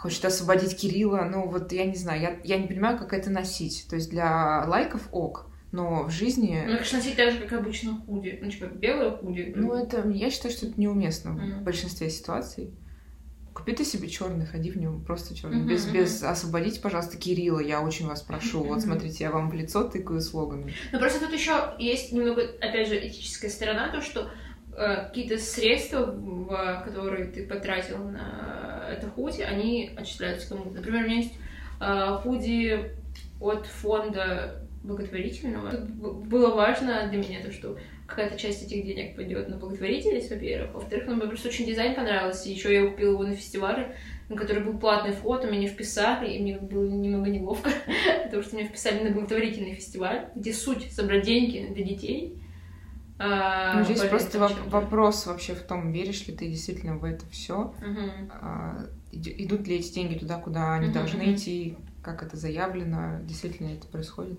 хочет освободить Кирилла. Ну вот я не знаю, я, я не понимаю, как это носить. То есть для лайков ок, но в жизни... Ну, конечно, носить так же, как обычно худи. Ну, типа, белое худи. Ну, это, я считаю, что это неуместно в Мгм. большинстве ситуаций. Купи ты себе черный, ходи в нем просто черный. Мгм, без, без освободите, пожалуйста, Кирилла, я очень вас прошу. Вот Мгм. смотрите, я вам в лицо тыкаю слоганами. Но просто тут еще есть немного, опять же, этическая сторона, то, что э, какие-то средства, в- которые ты потратил на это худи, они отчисляются кому-то. Например, у меня есть э, худи от фонда благотворительного. Тут было важно для меня то, что какая-то часть этих денег пойдет на благотворительность, во-первых. Во-вторых, ну, мне просто очень дизайн понравился. Еще я купила его на фестивале, на который был платный вход, меня не вписали, и мне было немного неловко, потому что меня вписали на благотворительный фестиваль, где суть собрать деньги для детей. А, Ну, здесь просто воп- вопрос вообще в том, веришь ли ты действительно в это все. Мгм. идут ли эти деньги туда, куда они Мгм, должны идти, как это заявлено, действительно это происходит.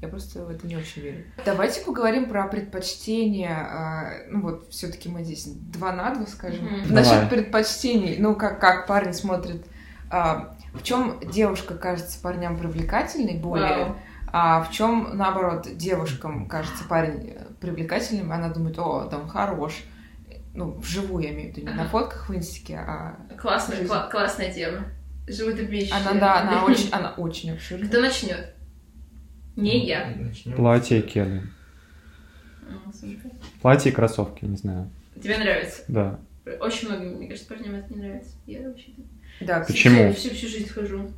Я просто в это не очень верю. Давайте поговорим про предпочтения. а, Ну вот, все-таки мы здесь два на два, скажем. Мгм. Насчет предпочтений, ну как, как парень смотрит, а, в чем девушка кажется парням привлекательной более, Вау. а в чем наоборот девушкам кажется парень э, привлекательным, она думает, о, да он хорош. Ну, вживую я имею в виду, не на Ага. фотках в инстике, а Классная, Жизнь. кла- классная тема. Животрепещущая. она, да, она очень, она очень обширная. Кто начнет? Не я. Начнем. Платье и кеды. А, слушай. Платье и кроссовки, не знаю. Тебе нравится? Да. Очень многим, мне кажется, парням это не нравится. Я вообще Да, Почему? Всю, всю жизнь хожу.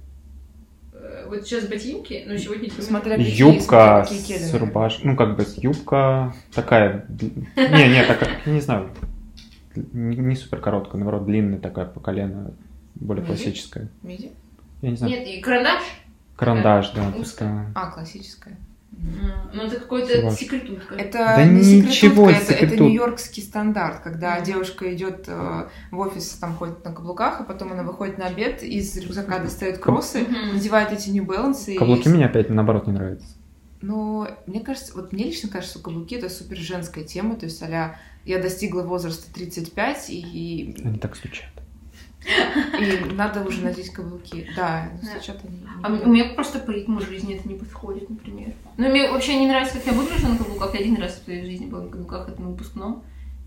Э, Вот сейчас ботинки, но сегодня... Смотря какие, Юбка смотря с рубашкой. Ну, как бы юбка такая... Не, не, такая, я не знаю. Не, не супер короткая, наоборот, длинная такая по колено, более Миди? классическая. Миди? Я не знаю. Нет, и карандаш. Карандаш, да. Узкая. А, классическая. Ну, это какой-то секретутка. Это Да не ничего, секретутка, это, это нью-йоркский стандарт, когда Мгм. девушка идет э, в офис, там ходит на каблуках, а потом она выходит на обед, из рюкзака достает кроссы, Мгм. надевает эти New Balance. и- Каблуки мне опять наоборот не нравятся. Но мне кажется, вот мне лично кажется, что каблуки это супер женская тема, то есть а я достигла возраста 35, и, Они так стучат. И надо уже надеть каблуки. Да, но они. А у меня просто по ритму жизни это не подходит, например. Ну, мне вообще не нравится, как я выгляжу на каблуках. Я один раз в своей жизни была на каблуках, это на выпускном.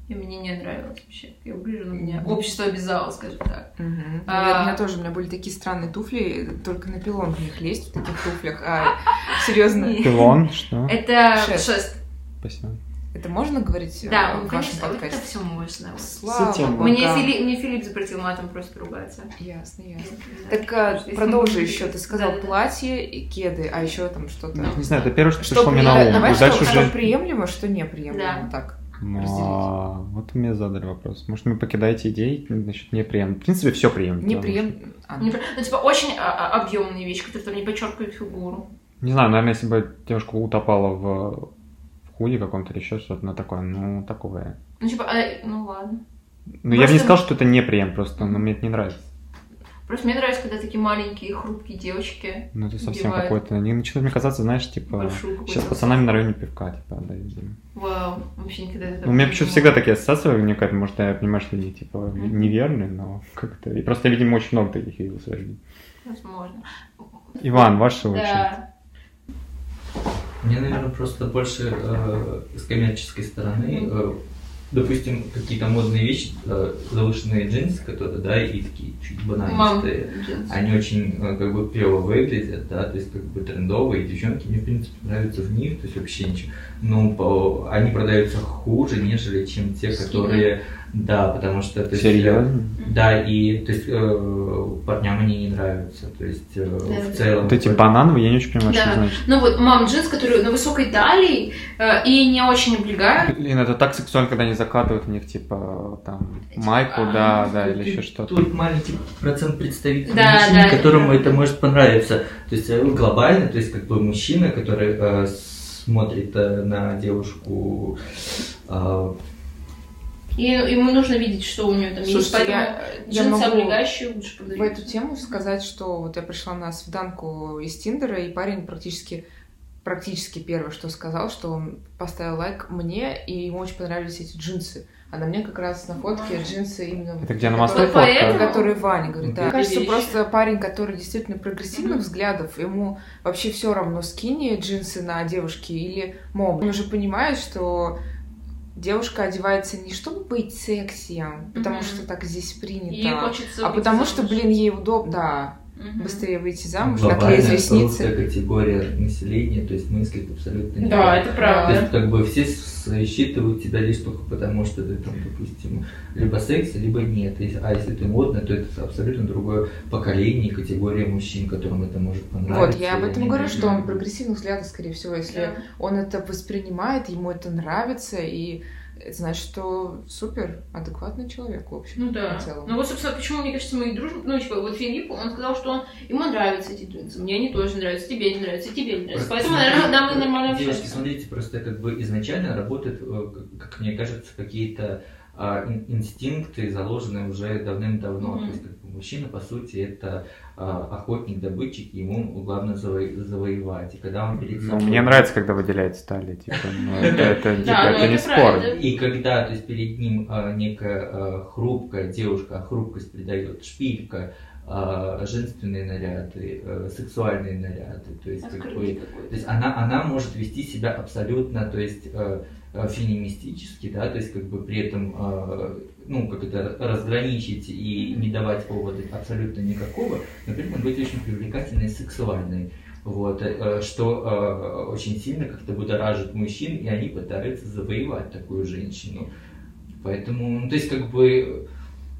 И мне не нравилось вообще, я выгляжу. Но меня Мгм. общество обязало, скажем так. Мгм. А- Ну, я- У меня тоже, у меня были такие странные туфли, только на пилон в них лезть в таких туфлях. А, серьезно. Пилон, что? Это Шест. шест. Спасибо. Это можно говорить э, Да, в ну, вашем конечно, подкасте? это все можно. Слава. Мне, Фили- мне Филипп запретил матом просто ругаться. Ясно, ясно. Да. Так а, продолжи еще. Ты сказал Да-да-да. платье и кеды, а еще там что-то. Не знаю, это первое, что, Что пришло мне на ум. Давай что, уже... приемлемо, что неприемлемо. Да. Так. Ну, а, вот мне задали вопрос. Может, вы покидаете идеи, значит, неприемлемо. В принципе, все приемлемо. Неприемлемо. А, Не про- Ну, типа, очень а, а, объемные вещи, которые там не подчеркивают фигуру. Не знаю, наверное, если бы девушка утопала в, в худи каком-то или еще что-то, ну, такое, ну, такое. Ну, типа, а, ну ладно. Ну, я бы не сказал, что это не прием, просто, но мне это не нравится. Просто мне нравится, когда такие маленькие, хрупкие девочки Ну, это совсем какое-то... Они начинают мне казаться, знаешь, типа... Сейчас с пацанами на районе пивка, типа, да. Вау, вообще никогда это Ну, у меня почему всегда такие ассоциации возникают, может, я понимаю, что они, типа, Мгм. неверные, но как-то... И просто, видимо, очень много таких видел в своей жизни. Возможно. Иван, ваша очередь. Мне, наверное, просто больше э, с коммерческой стороны, э, допустим, какие-то модные вещи, э, завышенные джинсы, которые, да, и такие чуть Мам, банальные, они очень э, как бы клево выглядят, да, то есть как бы трендовые, и девчонки мне, в принципе, нравятся в них, то есть вообще ничего. Но по- они продаются хуже, нежели чем те, Скины. которые, да, потому что... то есть, Серьезно? Да, и то есть э, парням они не нравятся, то есть э, Да. в целом... Вот эти банановые, я не очень понимаю, что Да. это значит. Ну вот, мам, джинс, который на высокой талии э, и не очень облегают. Блин, это так сексуально, когда они закатывают в них, типа, там, майку, да, да, или еще что-то. Тут маленький процент представителей Да, мужчин, да, которому это это может понравиться. То есть э, глобально, то есть как бы мужчина, который э, смотрит э, на девушку э, И ему нужно видеть, что у нее там есть. Слушайте, Поэтому я- я джинсы могу облегающие лучше В продаются. эту тему сказать, что вот я пришла на свиданку из Тиндера, и парень практически практически первое, что сказал, что он поставил лайк мне, и ему очень понравились эти джинсы. А на мне как раз на фотке джинсы именно... вот Это где на которые- мосту фотка? поэтому- Который Ваня говорит, да. Мне кажется, вещи. просто парень, который действительно прогрессивных Мгм. взглядов, ему вообще все равно, скини джинсы на девушке или моб. Он уже понимает, что девушка одевается не чтобы быть секси, потому Мгм. что так здесь принято, Ей хочется а потому что, замуж. блин, ей удобно, да, Мгм. быстрее выйти замуж, наклеить ресницы. русская категория населения, то есть мыслит абсолютно не Да, так. это То правда. есть, как бы все с- считывают тебя лишь только потому, что ты там, допустим, либо секси, либо нет. А если ты модная, то это абсолютно другое поколение и категория мужчин, которым это может понравиться. Вот, я об этом говорю, что он нравится. прогрессивных взглядов, скорее всего, если Да. он это воспринимает, ему это нравится, и это значит, что супер адекватный человек, в общем, Ну да. в целом. Ну вот, собственно, почему, мне кажется, мы и дружим. Ну, типа, вот Филипп, он сказал, что он, ему нравятся эти джинсы. Мне они тоже нравятся, тебе не нравятся, тебе не нравятся. Просто Поэтому, наверное, нам и нормально общаться. смотрите, просто как бы изначально работают, э, как мне кажется, какие-то а, ин- инстинкты, заложенные уже давным-давно. Мгм. То есть, как бы мужчина, по сути, это а, охотник-добытчик, и ему главное заво- завоевать. И когда он перед Ну, собой- мне нравится, когда выделяет стали, типа, ну, это, это, типа, ну это не спор. И когда, то есть перед ним а, некая хрупкая девушка, хрупкость придает шпилька, женственные наряды, а, сексуальные наряды, то есть как бы то есть она, она может вести себя абсолютно, то есть э, э, феминистически, да, то есть как бы при этом, э, ну, как это, разграничить и не давать повода абсолютно никакого, но при этом быть очень привлекательной и сексуальной. Вот, э, что э, очень сильно как-то будоражит мужчин, и они пытаются завоевать такую женщину. Поэтому, ну, то есть, как бы,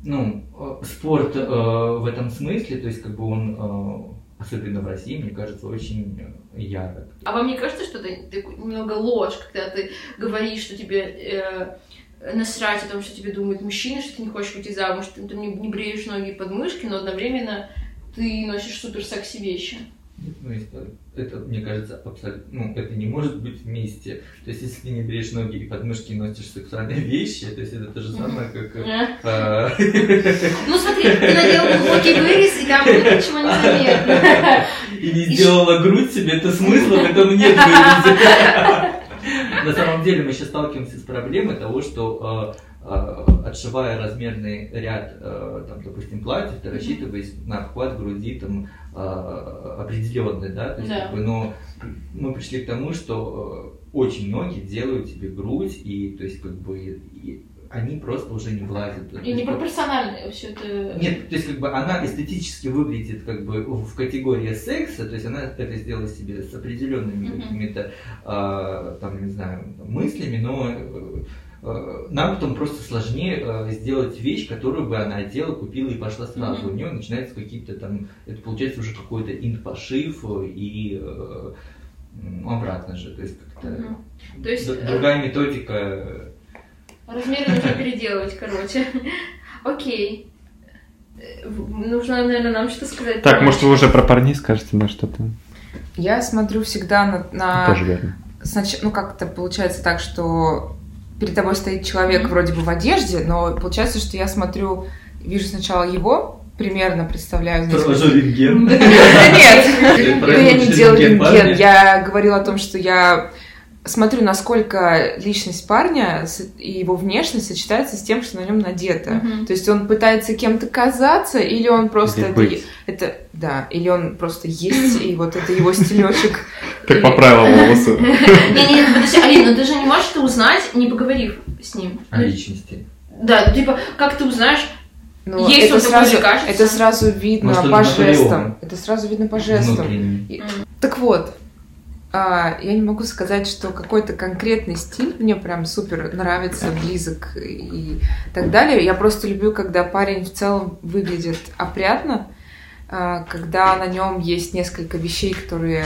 ну, э, спорт э, в этом смысле, то есть, как бы он, э, особенно в России, мне кажется, очень э, ярок. А вам не кажется, что такой немного ложь, когда ты говоришь, что тебе э, насрать о том, что тебе думают мужчины, что ты не хочешь выйти замуж, что ты не, не бреешь ноги и подмышки, но одновременно ты носишь супер секси вещи. Ну, это, мне кажется, абсолютно, ну, это не может быть вместе. То есть, если ты не бреешь ноги и подмышки и носишь сексуальные вещи, то есть, это то же самое, как... э, А? Ну смотри, ты надел глубокий вырез, и там ничего не заметно. И не сделала грудь себе, это смысла в этом нет. На самом деле мы сейчас сталкиваемся с проблемой того, что э, э, отшивая размерный ряд, там, допустим, платьев, ты рассчитываешь на обхват груди там определенный, да, то есть, Да. как бы, но мы пришли к тому, что э, очень многие делают тебе грудь и, то есть, как бы, и они просто уже не влазят. И непропорционально все это... Нет, то есть как бы она эстетически выглядит как бы в категории секса, то есть она это сделала себе с определенными Мгм. какими-то, а, там, не знаю, мыслями, но э, э, нам потом просто сложнее э, сделать вещь, которую бы она одела, купила и пошла сразу. Мгм. У нее начинается какие-то там, это получается уже какой-то инт-пошив и э, м, обратно же, то есть как-то Мгм. То есть э, другая методика. э, размеры нужно переделывать, короче. Окей. Э, Нужно, наверное, нам что-то сказать. Так, может, вы уже про парней скажете, да, что-то? Я смотрю всегда на... на- Тоже верно. снач- Ну, как-то получается так, что перед тобой стоит человек вроде бы в одежде, но получается, что я смотрю, вижу сначала его, примерно представляю. Провожу рентген. Да нет, ну, я не делаю рентген? Я говорила о том, что я смотрю, насколько личность парня и его внешность сочетается с тем, что на нем надето. Мгм. То есть он пытается кем-то казаться, или он просто Или это, быть. это- да, или он просто есть, и вот это его стилечек. Как поправила волосы. Не-не, подожди, Алина, ну ты же не можешь это узнать, не поговорив с ним. О личности. Да, ну, типа, как ты узнаешь? Ну, Есть это он такой сразу, это сразу видно Может, по жестам. Это сразу видно по жестам. Внутренний. Так вот, я не могу сказать, что какой-то конкретный стиль мне прям супер нравится, близок и так далее. Я просто люблю, когда парень в целом выглядит опрятно, а, когда на нем есть несколько вещей, которые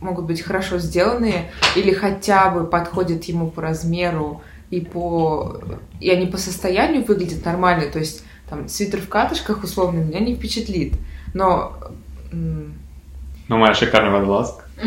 могут быть хорошо сделаны или хотя бы подходят ему по размеру и по и они по состоянию выглядят нормально. То есть там свитер в катышках условно меня не впечатлит, но Ну, моя шикарная водолазка. В.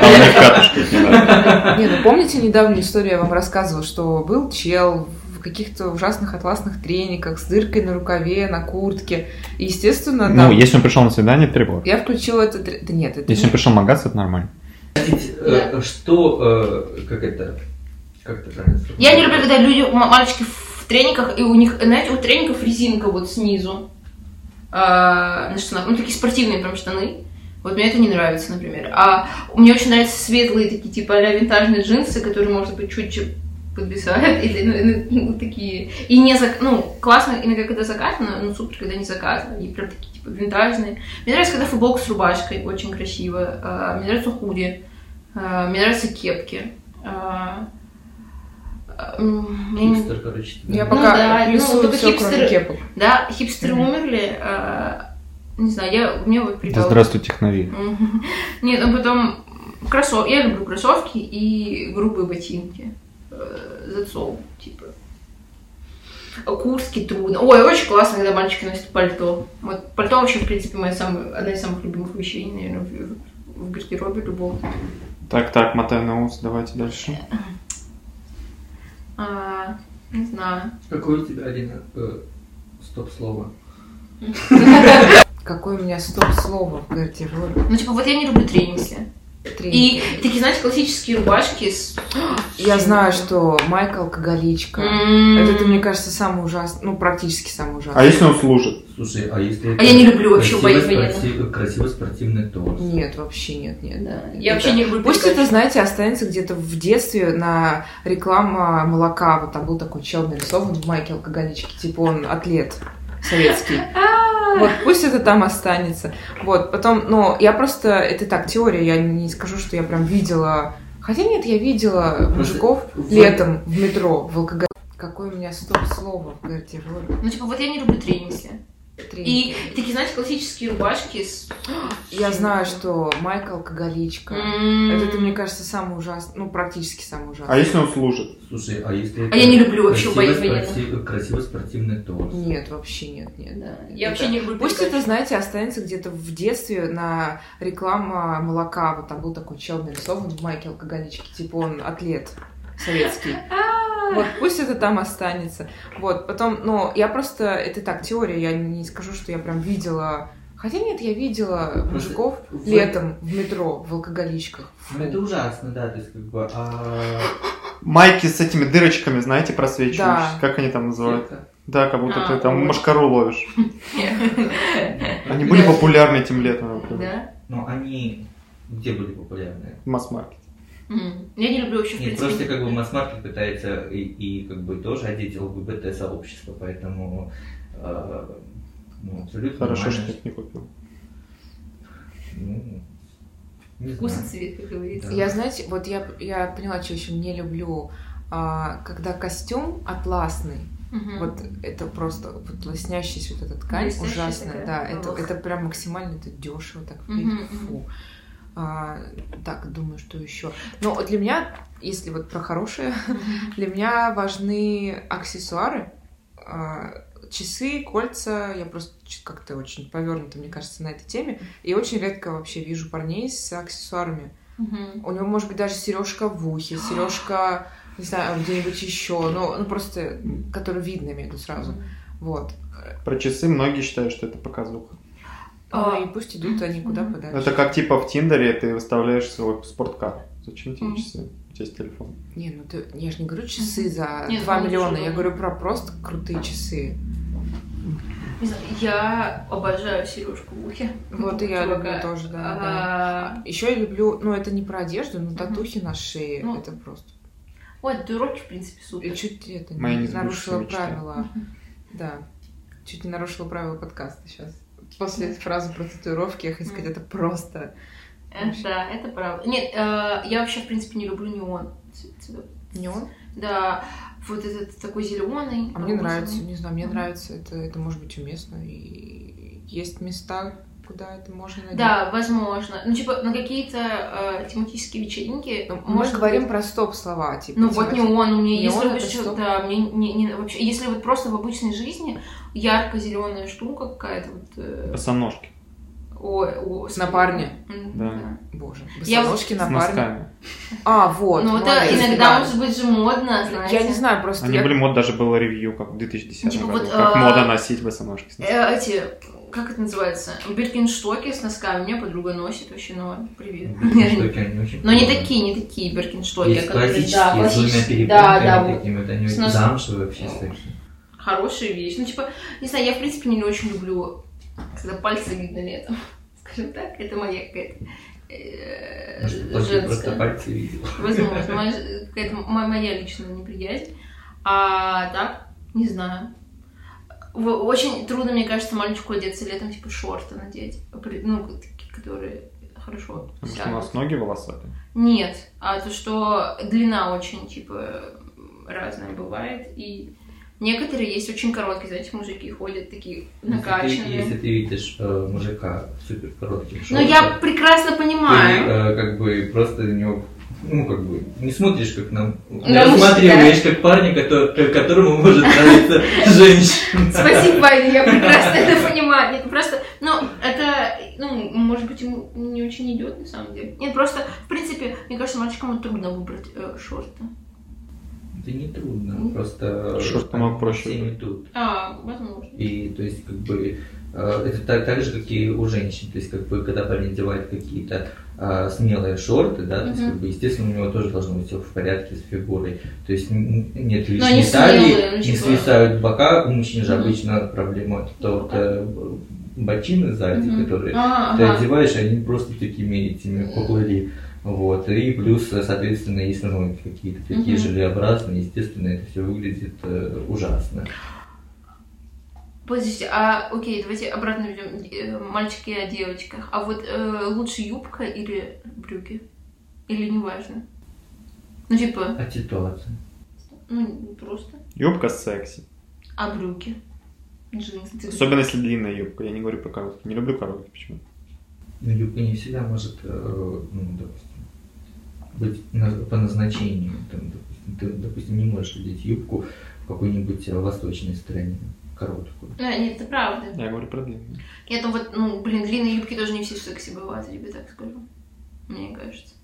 А у меня в катушках не надо. Не, ну помните недавнюю историю я вам рассказывала, что был чел в каких-то ужасных атласных трениках с дыркой на рукаве, на куртке. И, естественно, Ну, там, если он пришел на свидание, это я включила это... Да нет, это Если он пришел магаться, это нормально. Э, Что, э, как это, как это правильно? Я не люблю, когда люди, мальчики в трениках, и у них, знаете, у треников резинка вот снизу а, на штанах. Ну, такие спортивные прям штаны. Вот мне это не нравится, например. А мне очень нравятся светлые такие, типа, а винтажные джинсы, которые, может быть, чуть-чуть подвисают, или, ну, ну, ну, такие. И не зак... Ну, классно иногда, когда закатано, ну, супер, когда не закатано. Они прям такие, типа, винтажные. Мне нравится, когда футболка с рубашкой, очень красиво. А, Мне нравятся худи. А, Мне нравятся кепки. А, а, Хипстер, короче. Я да. пока да, ну, плюсую только все, хипстеры- кроме кепок. Да, хипстеры Мгм. умерли. а, не знаю, я, мне вот Да прикол. здравствуй, технави. Мгм. Нет, ну потом кроссовки. Я люблю кроссовки и грубые ботинки. Э, Зацол, типа. А Куртки трудно. Ой, очень классно, когда мальчики носят пальто. Вот пальто вообще, в принципе, моя самая, одна из самых любимых вещей, наверное, в, в гардеробе любого. Так, так, мотай на ус, давайте дальше. А, не знаю. Какое у тебя, Алина, э, стоп-слово? Какое у меня стоп-слово в гардеробе. Ну, типа, вот я не люблю тренинги. И такие, знаете, классические рубашки с... Я знаю, что Майкл алкоголичка. М. Это, мне кажется, самый ужасный, ну, практически самый А ужасный. если он служит? Слушай, а если А я не люблю вообще военных. спорти- красивый спортивный торс? Нет, вообще нет, нет. Да. Я вообще не люблю Пусть это, знаете, останется где-то в детстве на реклама молока. Вот там был такой чел нарисован в майке алкоголички. Типа он атлет советский. Вот, пусть это там останется. Вот, потом, ну, я просто, это так, теория, я не скажу, что я прям видела... Хотя нет, я видела мужиков в- летом в метро, в алкоголь. Какое у меня стоп-слово в гардеробе? Ну, типа, вот я не люблю тренинги. И такие, знаете, классические рубашки с... Я знаю, что Майкл алкоголичка. Это, мне кажется, самый ужасный, ну, практически самый ужасный. А если он служит? Слушай, а если А я не люблю вообще спорти- красивый спортивный торс? Нет, вообще нет, нет. Да. Я Это- вообще не люблю Пусть это, знаете, останется где-то в детстве на реклама молока. Вот там был такой чел нарисован в майке алкоголички. Типа он атлет советский. Вот, пусть это там останется. Вот, потом, ну, я просто, это так, теория, я не скажу, что я прям видела... Хотя нет, я видела мужиков в- летом в метро в алкоголичках. Ну, Это ужасно, да, то есть как бы... а, Майки с этими дырочками, знаете, просвечивающие. Да. Как они там называют? сетка. Да, как будто А, ты там ой. машкару ловишь. Они были популярны этим летом например, Да? Но они где были популярны? в М. Я не люблю вообще, в Нет, принципе... просто как бы масс-маркет пытается и, и как бы тоже одеть ЛГБТ-сообщество, поэтому э, ну, абсолютно Хорошо, что ты их не купил. Ну, не Вкус и знаю. цвет, как говорится. Да. Я, знаете, вот я, я поняла, что еще не люблю, а, когда костюм атласный, Мгм. вот это просто вот лоснящаяся вот эта ткань Блестящая ужасная, такая. да, это, Ох. это прям максимально это дешево так выглядит, мгм. фу. А, так, думаю, что еще. Но для меня, если вот про хорошее, для меня важны аксессуары, а, часы, кольца. Я просто как-то очень повернута, мне кажется, на этой теме. И очень редко вообще вижу парней с аксессуарами. У него может быть даже сережка в ухе, сережка, не знаю, где-нибудь еще, ну, ну просто, который видно, я имею в виду сразу. Вот. Про часы многие считают, что это показуха. А, Ну, и пусть идут они куда подальше. Это как типа в Тиндере ты выставляешь свой спорткар. Зачем тебе часы? У тебя есть телефон. Не, ну ты, я же не говорю часы за Нет, 2 ну, миллиона, я говорю про просто крутые часы. Не знаю, я обожаю сережку в ухе. Вот и я Чувака. люблю тоже, да. да. А, Еще я люблю, ну это не про одежду, но татухи на шее, Ну, это просто. Ой, татуировки, в принципе, супер. И чуть это не нарушила мечта. правила. Да. Чуть не нарушила правила подкаста сейчас. После фразы про татуировки я хочу сказать, это просто. Да, это правда. Нет, э, я вообще, в принципе, не люблю неон. Неон? Да, вот этот такой зеленый. А мне нравится, не знаю, мне нравится, это, это может быть уместно. И есть места, куда это можно надеть. Да, возможно. Ну, типа, на какие-то э, тематические вечеринки. Ну, мы может говорим быть- про стоп-слова, типа. Ну вот темати- неон у меня, если вы что? да, мне не, не- вообще, если вот просто в обычной жизни ярко-зеленая штука какая-то вот. э, Босоножки. о, о, На парне? М, Да. Боже, Я вот- босоножки С на парне. А, вот. Ну, это иногда да. может быть же модно, знаете. Я не знаю, просто Они я... были мод, даже было ревью, как в 2010 Типа году. вот, как а, мода носить босоножки. с. Э, эти, как это называется? Биркинштоки с носками. У меня подруга носит вообще, ну, привет. Они очень Но не такие, не такие Биркинштоки. Есть которые- классические, да, с двумя классические. Да, да, такими, вот они нос- замшевые вообще секси. Хорошая вещь. Ну, типа, не знаю, я, в принципе, не очень люблю, когда пальцы видно летом. Скажем так, это моя какая-то э, Может, просто- женская. пальцы видел. Возможно, моя, какая-то мо- моя личная неприязнь. А так, не знаю. Очень трудно, мне кажется, мальчику одеться летом, типа, шорты надеть. Ну, такие, которые хорошо Потому что у нас ноги волосатые. Нет, а то, что длина очень, типа, разная бывает, и некоторые есть очень короткие, знаете, мужики ходят такие Если ты, накачанные. если ты видишь э, мужика в супер коротких Ну, шортах, я прекрасно ты понимаю. э, как бы просто на него ну, как бы, не смотришь, как нам... Не На рассматриваешь, как парня, который, которому может нравиться женщина. Спасибо, Ваня, я прекрасно это понимаю. Нет, просто, ну, это, ну, может быть, ему не очень идет на самом деле. Нет, просто, в принципе, мне кажется, мальчикам трудно выбрать э, шорты. Это не трудно, Мгм. просто... Шорты намного проще все идут. А, возможно. И то есть как бы э, это так, так же, как и у женщин. То есть как бы когда парень одевает какие-то э, смелые шорты, да, то есть как бы естественно у него тоже должно быть все в порядке с фигурой. То есть нет лишней талии, ну, не типа- свисают бока. У мужчин же обычно проблема то вот, э, ботины сзади, Мгм. которые А, ты ага. одеваешь, они просто такими этими поплыли. Вот. И плюс, соответственно, если ноги какие-то такие Мгм. желеобразные, естественно, это все выглядит э, ужасно. Подождите, а окей, давайте обратно ведем э, мальчики о девочках. А вот э, лучше юбка или брюки? Или неважно? Ну, типа, От ситуации. ну, просто. Юбка секси. А брюки? Джинсы. Особенно если длинная юбка. Я не говорю про короткие. Не люблю короткие. Почему? Ну, юбка не всегда может, э, ну, допустим, быть на- по назначению. Там, допустим, ты, допустим, не можешь одеть юбку в какой-нибудь э, восточной стране, короткую. А, нет, это правда. Я говорю про длинную. Нет, ну вот, ну, блин, длинные юбки тоже не все секси бывают, я тебе так скажу. Мне кажется.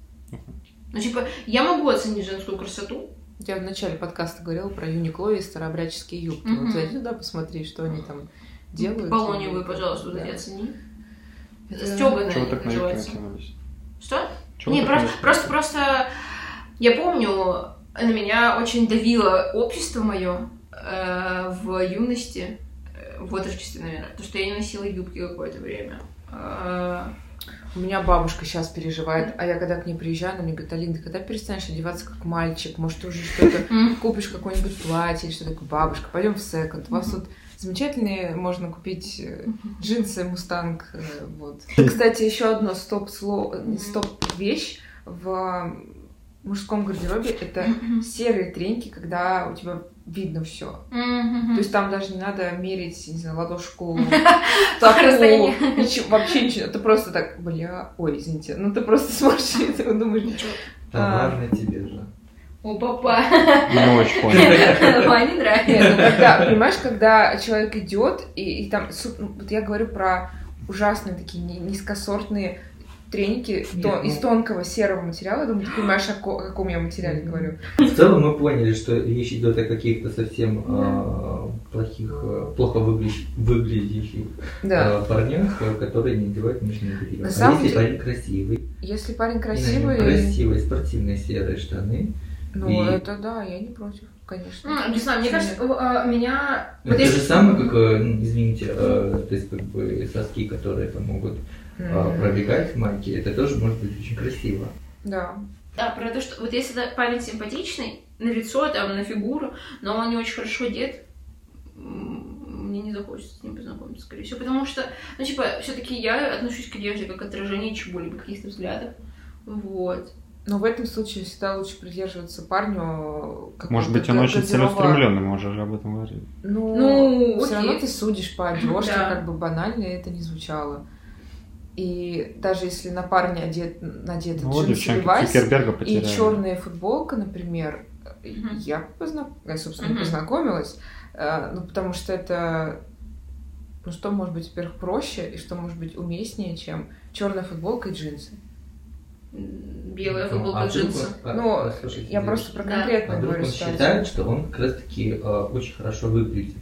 Ну, типа, я могу оценить женскую красоту. Я в начале подкаста говорила про Юникло и старообрядческие юбки. Мгм. Вот зайди туда, посмотри, что они там делают. Полоневую, пожалуйста, вот Да. оцени. Это- Стёганая Чего так на? Что? Чего Не, просто, просто, просто я помню, на меня очень давило общество мое в юности, э, в отрочестве, наверное, то, что я не носила юбки какое-то время. Э, У меня бабушка сейчас переживает, а я когда к ней приезжаю, она мне говорит, Алина, ты когда перестанешь одеваться как мальчик? Может, ты уже что-то купишь какое-нибудь платье или что такое? Бабушка, пойдем в секонд. У вас тут замечательные, можно купить э, джинсы Мустанг. э, Вот. Кстати, еще одно стоп-слово, стоп-вещь в мужском гардеробе это серые треньки, когда у тебя видно все. Мгм. То есть там даже не надо мерить, не знаю, ладошку, такую, ничего, вообще ничего. Это просто так, бля, ой, извините, ну ты просто смотришь и ты думаешь, Ничего. Товар на тебе же. О, папа. Не очень понял. Ване нравится. Нет, ну когда, понимаешь, когда человек идет, и, и там, ну, вот я говорю про ужасные такие ни- низкосортные треники Нет, то- ну- из тонкого серого материала, я думаю, ты понимаешь, о, ко- о каком я материале говорю. В целом мы поняли, что речь идет о каких-то совсем э, плохих, э, плохо выгля- выглядящих Да. э, парнях, которые не одевают нижнее белье. На А самом если деле- парень красивый, Если парень красивый, красивые спортивные серые штаны, ну и- это да, я не против, конечно. Ну, Не знаю, мне кажется, меня... это вот я- же самое, как, э, извините, э, то есть как бы соски, которые там могут э, М, пробегать в майке, это тоже может быть очень красиво. Да. Да, про то, что вот если да, парень симпатичный, на лицо, там, на фигуру, но он не очень хорошо одет, мне не захочется с ним познакомиться, скорее всего, потому что, ну, типа, все таки я отношусь к одежде как отражение чего-либо, каких-то взглядов, вот. Но в этом случае всегда лучше придерживаться парню. какого-то Может быть, он очень целеустремленный, мы уже об этом говорили. Ну, Ну, все равно окей. ты судишь по одежке, Да. как бы банально это не звучало. И даже если на парне одет, надеты Ну, джинсы Цукерберга и черная футболка, например, Мгм. я, позна- я, собственно, Мгм. познакомилась, э, ну, потому что это, ну, что может быть, во-первых, проще, и что может быть уместнее, чем черная футболка и джинсы. Белая Ну, футболка, а вдруг джинсы. а, ну, а, слушайте, я девушки, просто про Да. а конкретную вдруг говорю он ситуацию. считает, что он как раз таки э, очень хорошо выглядит.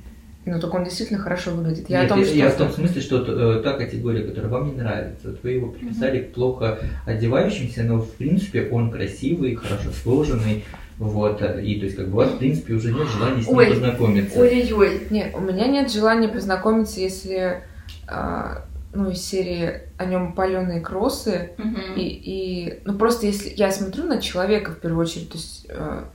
Ну, так он действительно хорошо выглядит. Я Нет, о том, что... я в том смысле, что э, та категория, которая вам не нравится, вот вы его приписали к плохо одевающимся, но в принципе он красивый, хорошо сложенный, вот, э, и то есть как бы у вас в принципе уже нет желания с ним Ой. познакомиться. Ой-ой-ой. Нет, у меня нет желания познакомиться, если, а, ну, из серии о нем паленые кроссы, Мгм. и, и, ну, просто если я смотрю на человека в первую очередь, то есть, а,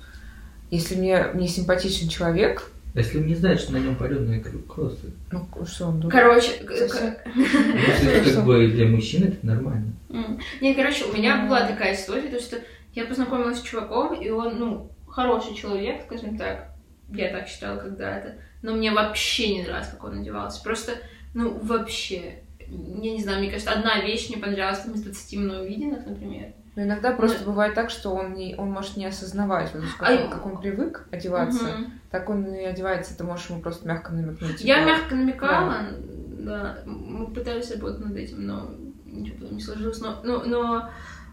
если мне, мне симпатичен человек, А Если он не знает, что на нем паленые кр- кроссы, ну, что он думает? Короче, ну, есть, как бы для мужчин это нормально. М. Нет, короче, у меня была такая история, то что я познакомилась с чуваком, и он, ну, хороший человек, скажем так. Я так считала когда-то. Но мне вообще не нравилось, как он одевался. Просто, ну, вообще. Я не знаю, мне кажется, одна вещь мне понравилась там из 20 мной увиденных, например. Но иногда просто бывает так, что он, не, он может не осознавать, вот, как, А- он, как он привык одеваться, Мгм. так он и одевается, ты можешь ему просто мягко намекнуть. Я типа, мягко намекала, да. мы пытались работать над этим, но ничего потом не сложилось. Но, но, но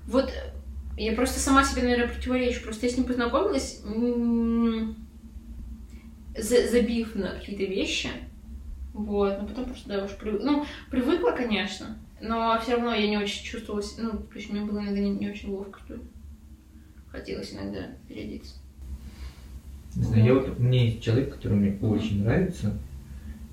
вот я просто сама себе, наверное, противоречу. Просто я с ним познакомилась, забив на какие-то вещи. Вот, но потом просто, да, уж прив... ну, привыкла, конечно, но все равно я не очень чувствовала, ну, то есть мне было иногда не, не очень ловко, что. Хотелось иногда переодеться. Не знаю, я вот, меня есть человек, который мне очень нравится,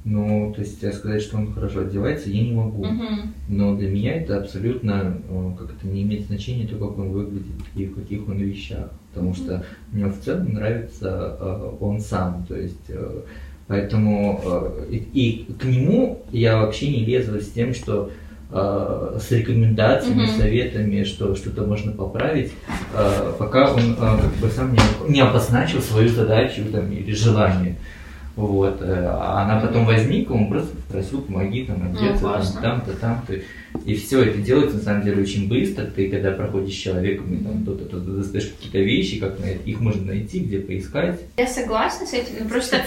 но, то есть, сказать, что он хорошо одевается, я не могу. Мгм. Но для меня это абсолютно, э, как это не имеет значения, то, как он выглядит и в каких он вещах. Потому что мне в целом нравится э, он сам. То есть, э, поэтому э, и, и к нему я вообще не лезу с тем, что э, с рекомендациями, Мгм. советами, что что-то можно поправить, э, пока он э, как бы сам не, не обозначил свою задачу там, или желание. Вот. А она потом возникла, он просто попросил, помоги там одеться, там, классно. там-то, там-то. И все это делается на самом деле очень быстро. Ты когда проходишь с человеком и там то-то, то-то достаешь какие-то вещи, как на- их можно найти, где поискать. Я согласна с этим, просто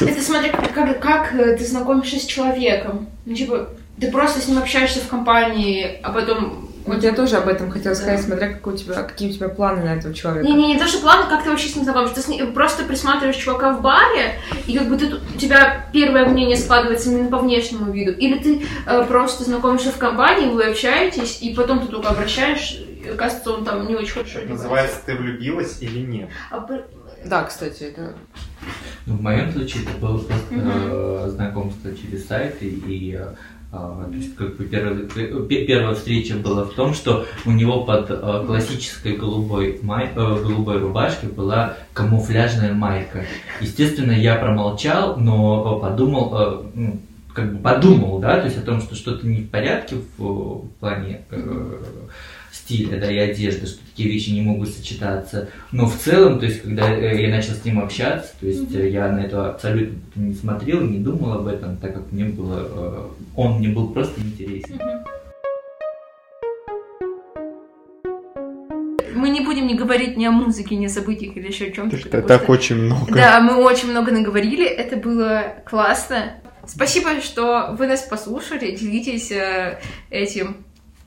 это смотри, как, как ты знакомишься с человеком. Ну, типа, ты просто с ним общаешься в компании, а потом... Вот я тоже об этом хотела Да. сказать, смотря какой у тебя, какие у тебя планы на этого человека. Не, не, не то, что планы, как ты вообще с ним знакомишься. Ты с ним просто присматриваешь чувака в баре, и как бы ты, у тебя первое мнение складывается именно по внешнему виду. Или ты э, просто знакомишься в компании, вы общаетесь, и потом ты только обращаешь, и оказывается, он там не очень хорошо Это одевается. называется, ты влюбилась или нет? А Да, кстати, это... Ну, в моем случае это было просто Мгм. э, знакомство через сайты, и А, То есть, как бы первая, пе- первая встреча была в том, что у него под э, классической голубой, май, э, голубой рубашкой была камуфляжная майка. Естественно, я промолчал, но э, подумал, ну, как бы подумал, да, то есть о том, что что-то не в порядке в, плане стиля, да, и одежды, что такие вещи не могут сочетаться. Но в целом, то есть, когда э, я начал с ним общаться, то есть э, я на это абсолютно не смотрел, не думал об этом, так как мне было, э, он мне был просто интересен. Мы не будем не говорить ни о музыке, ни о событиях или еще о чем-то. Так, так что- очень много. Да, мы очень много наговорили, это было классно. Спасибо, что вы нас послушали, делитесь э, этим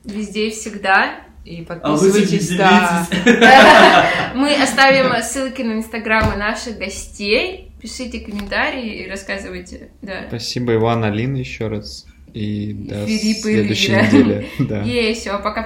везде и всегда. И А подписывайтесь, не да. Мы оставим ссылки на инстаграмы наших гостей. Пишите комментарии и рассказывайте. Да. Спасибо, Иван, Алина еще раз. И до Филипп и следующей недели. Да. Ей, все, пока-пока.